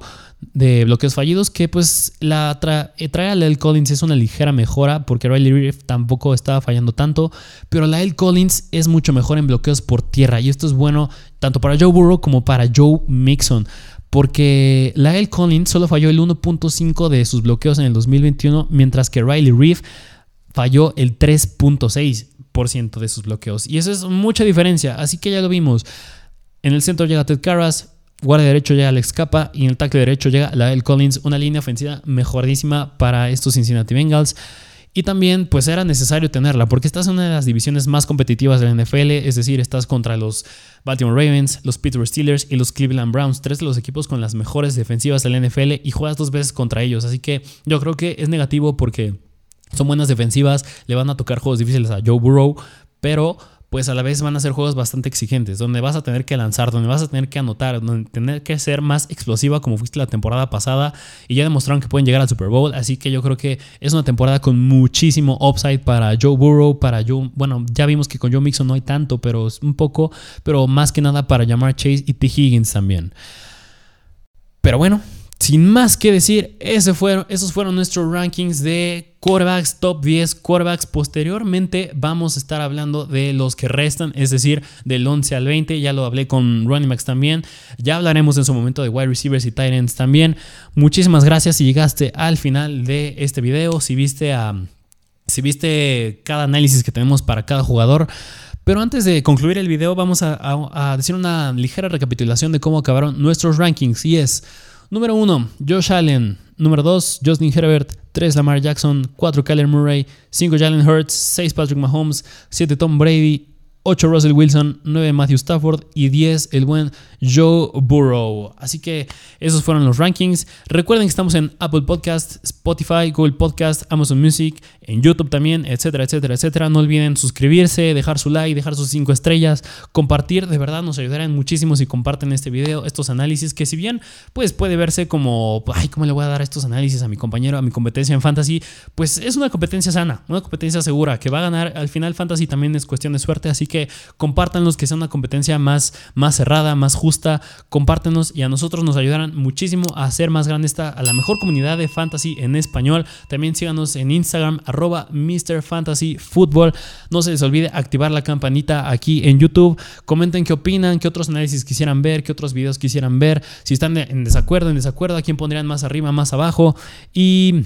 A: de bloqueos fallidos, que pues la eh, trae a Lyle Collins es una ligera mejora, porque Riley Reef tampoco estaba fallando tanto, pero Lyle Collins es mucho mejor en bloqueos por tierra, y esto es bueno tanto para Joe Burrow como para Joe Mixon. Porque Lyle Collins solo falló el 1.5 de sus bloqueos en el 2021, mientras que Riley Reef falló el 3.6% de sus bloqueos. Y eso es mucha diferencia, así que ya lo vimos. En el centro llega Ted Carras, guardia derecho llega Alex Capa y en el tackle derecho llega Lael Collins, una línea ofensiva mejoradísima para estos Cincinnati Bengals. Y también pues era necesario tenerla porque estás en una de las divisiones más competitivas de la NFL, es decir, estás contra los Baltimore Ravens, los Pittsburgh Steelers y los Cleveland Browns, tres de los equipos con las mejores defensivas de la NFL y juegas dos veces contra ellos, así que yo creo que es negativo porque son buenas defensivas, le van a tocar juegos difíciles a Joe Burrow, pero pues a la vez van a ser juegos bastante exigentes, donde vas a tener que lanzar, donde vas a tener que anotar, donde tener que ser más explosiva como fuiste la temporada pasada y ya demostraron que pueden llegar al Super Bowl, así que yo creo que es una temporada con muchísimo upside para Joe Burrow, para Joe, bueno, ya vimos que con Joe Mixon no hay tanto, pero es un poco, pero más que nada para llamar Chase y T. Higgins también. Pero bueno, sin más que decir, esos fueron nuestros rankings de quarterbacks, top 10 quarterbacks. Posteriormente vamos a estar hablando de los que restan, es decir, del 11 al 20. Ya lo hablé con running backs también. Ya hablaremos en su momento de wide receivers y tight ends también. Muchísimas gracias si llegaste al final de este video, si viste a... Si viste cada análisis que tenemos para cada jugador, pero antes de concluir el video, vamos a, decir una ligera recapitulación de cómo acabaron nuestros rankings. Y es, número 1, Josh Allen. Número 2, Justin Herbert. 3, Lamar Jackson. 4, Kyler Murray. 5, Jalen Hurts. 6, Patrick Mahomes. 7, Tom Brady. 8 Russell Wilson, 9 Matthew Stafford y 10 el buen Joe Burrow. Así que esos fueron los rankings. Recuerden que estamos en Apple Podcast, Spotify, Google Podcast, Amazon Music, en YouTube también, etcétera, etcétera, etcétera. No olviden suscribirse, dejar su like, dejar sus 5 estrellas, compartir. De verdad nos ayudarán muchísimo si comparten este video, estos análisis que si bien pues puede verse como, ay, ¿cómo le voy a dar estos análisis a mi compañero, a mi competencia en Fantasy? Pues es una competencia sana, una competencia segura que va a ganar. Al final Fantasy también es cuestión de suerte, así que que compártanlos, que sea una competencia más, más cerrada, más justa, compártenos y a nosotros nos ayudarán muchísimo a hacer más grande esta, a la mejor comunidad de fantasy en español. También síganos en Instagram, arroba Mr. No se les olvide activar la campanita aquí en YouTube. Comenten qué opinan, qué otros análisis quisieran ver, qué otros videos quisieran ver. Si están en desacuerdo, en desacuerdo, a quién pondrían más arriba, más abajo. Y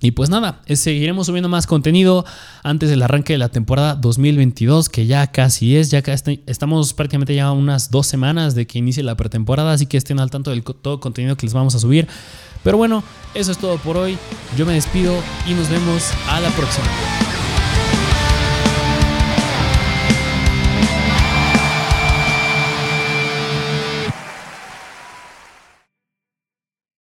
A: y pues nada, eh, seguiremos subiendo más contenido antes del arranque de la temporada 2022, que ya casi es, ya estamos prácticamente ya unas dos semanas de que inicie la pretemporada, así que estén al tanto del todo contenido que les vamos a subir. Pero bueno, eso es todo por hoy, yo me despido y nos vemos a la próxima.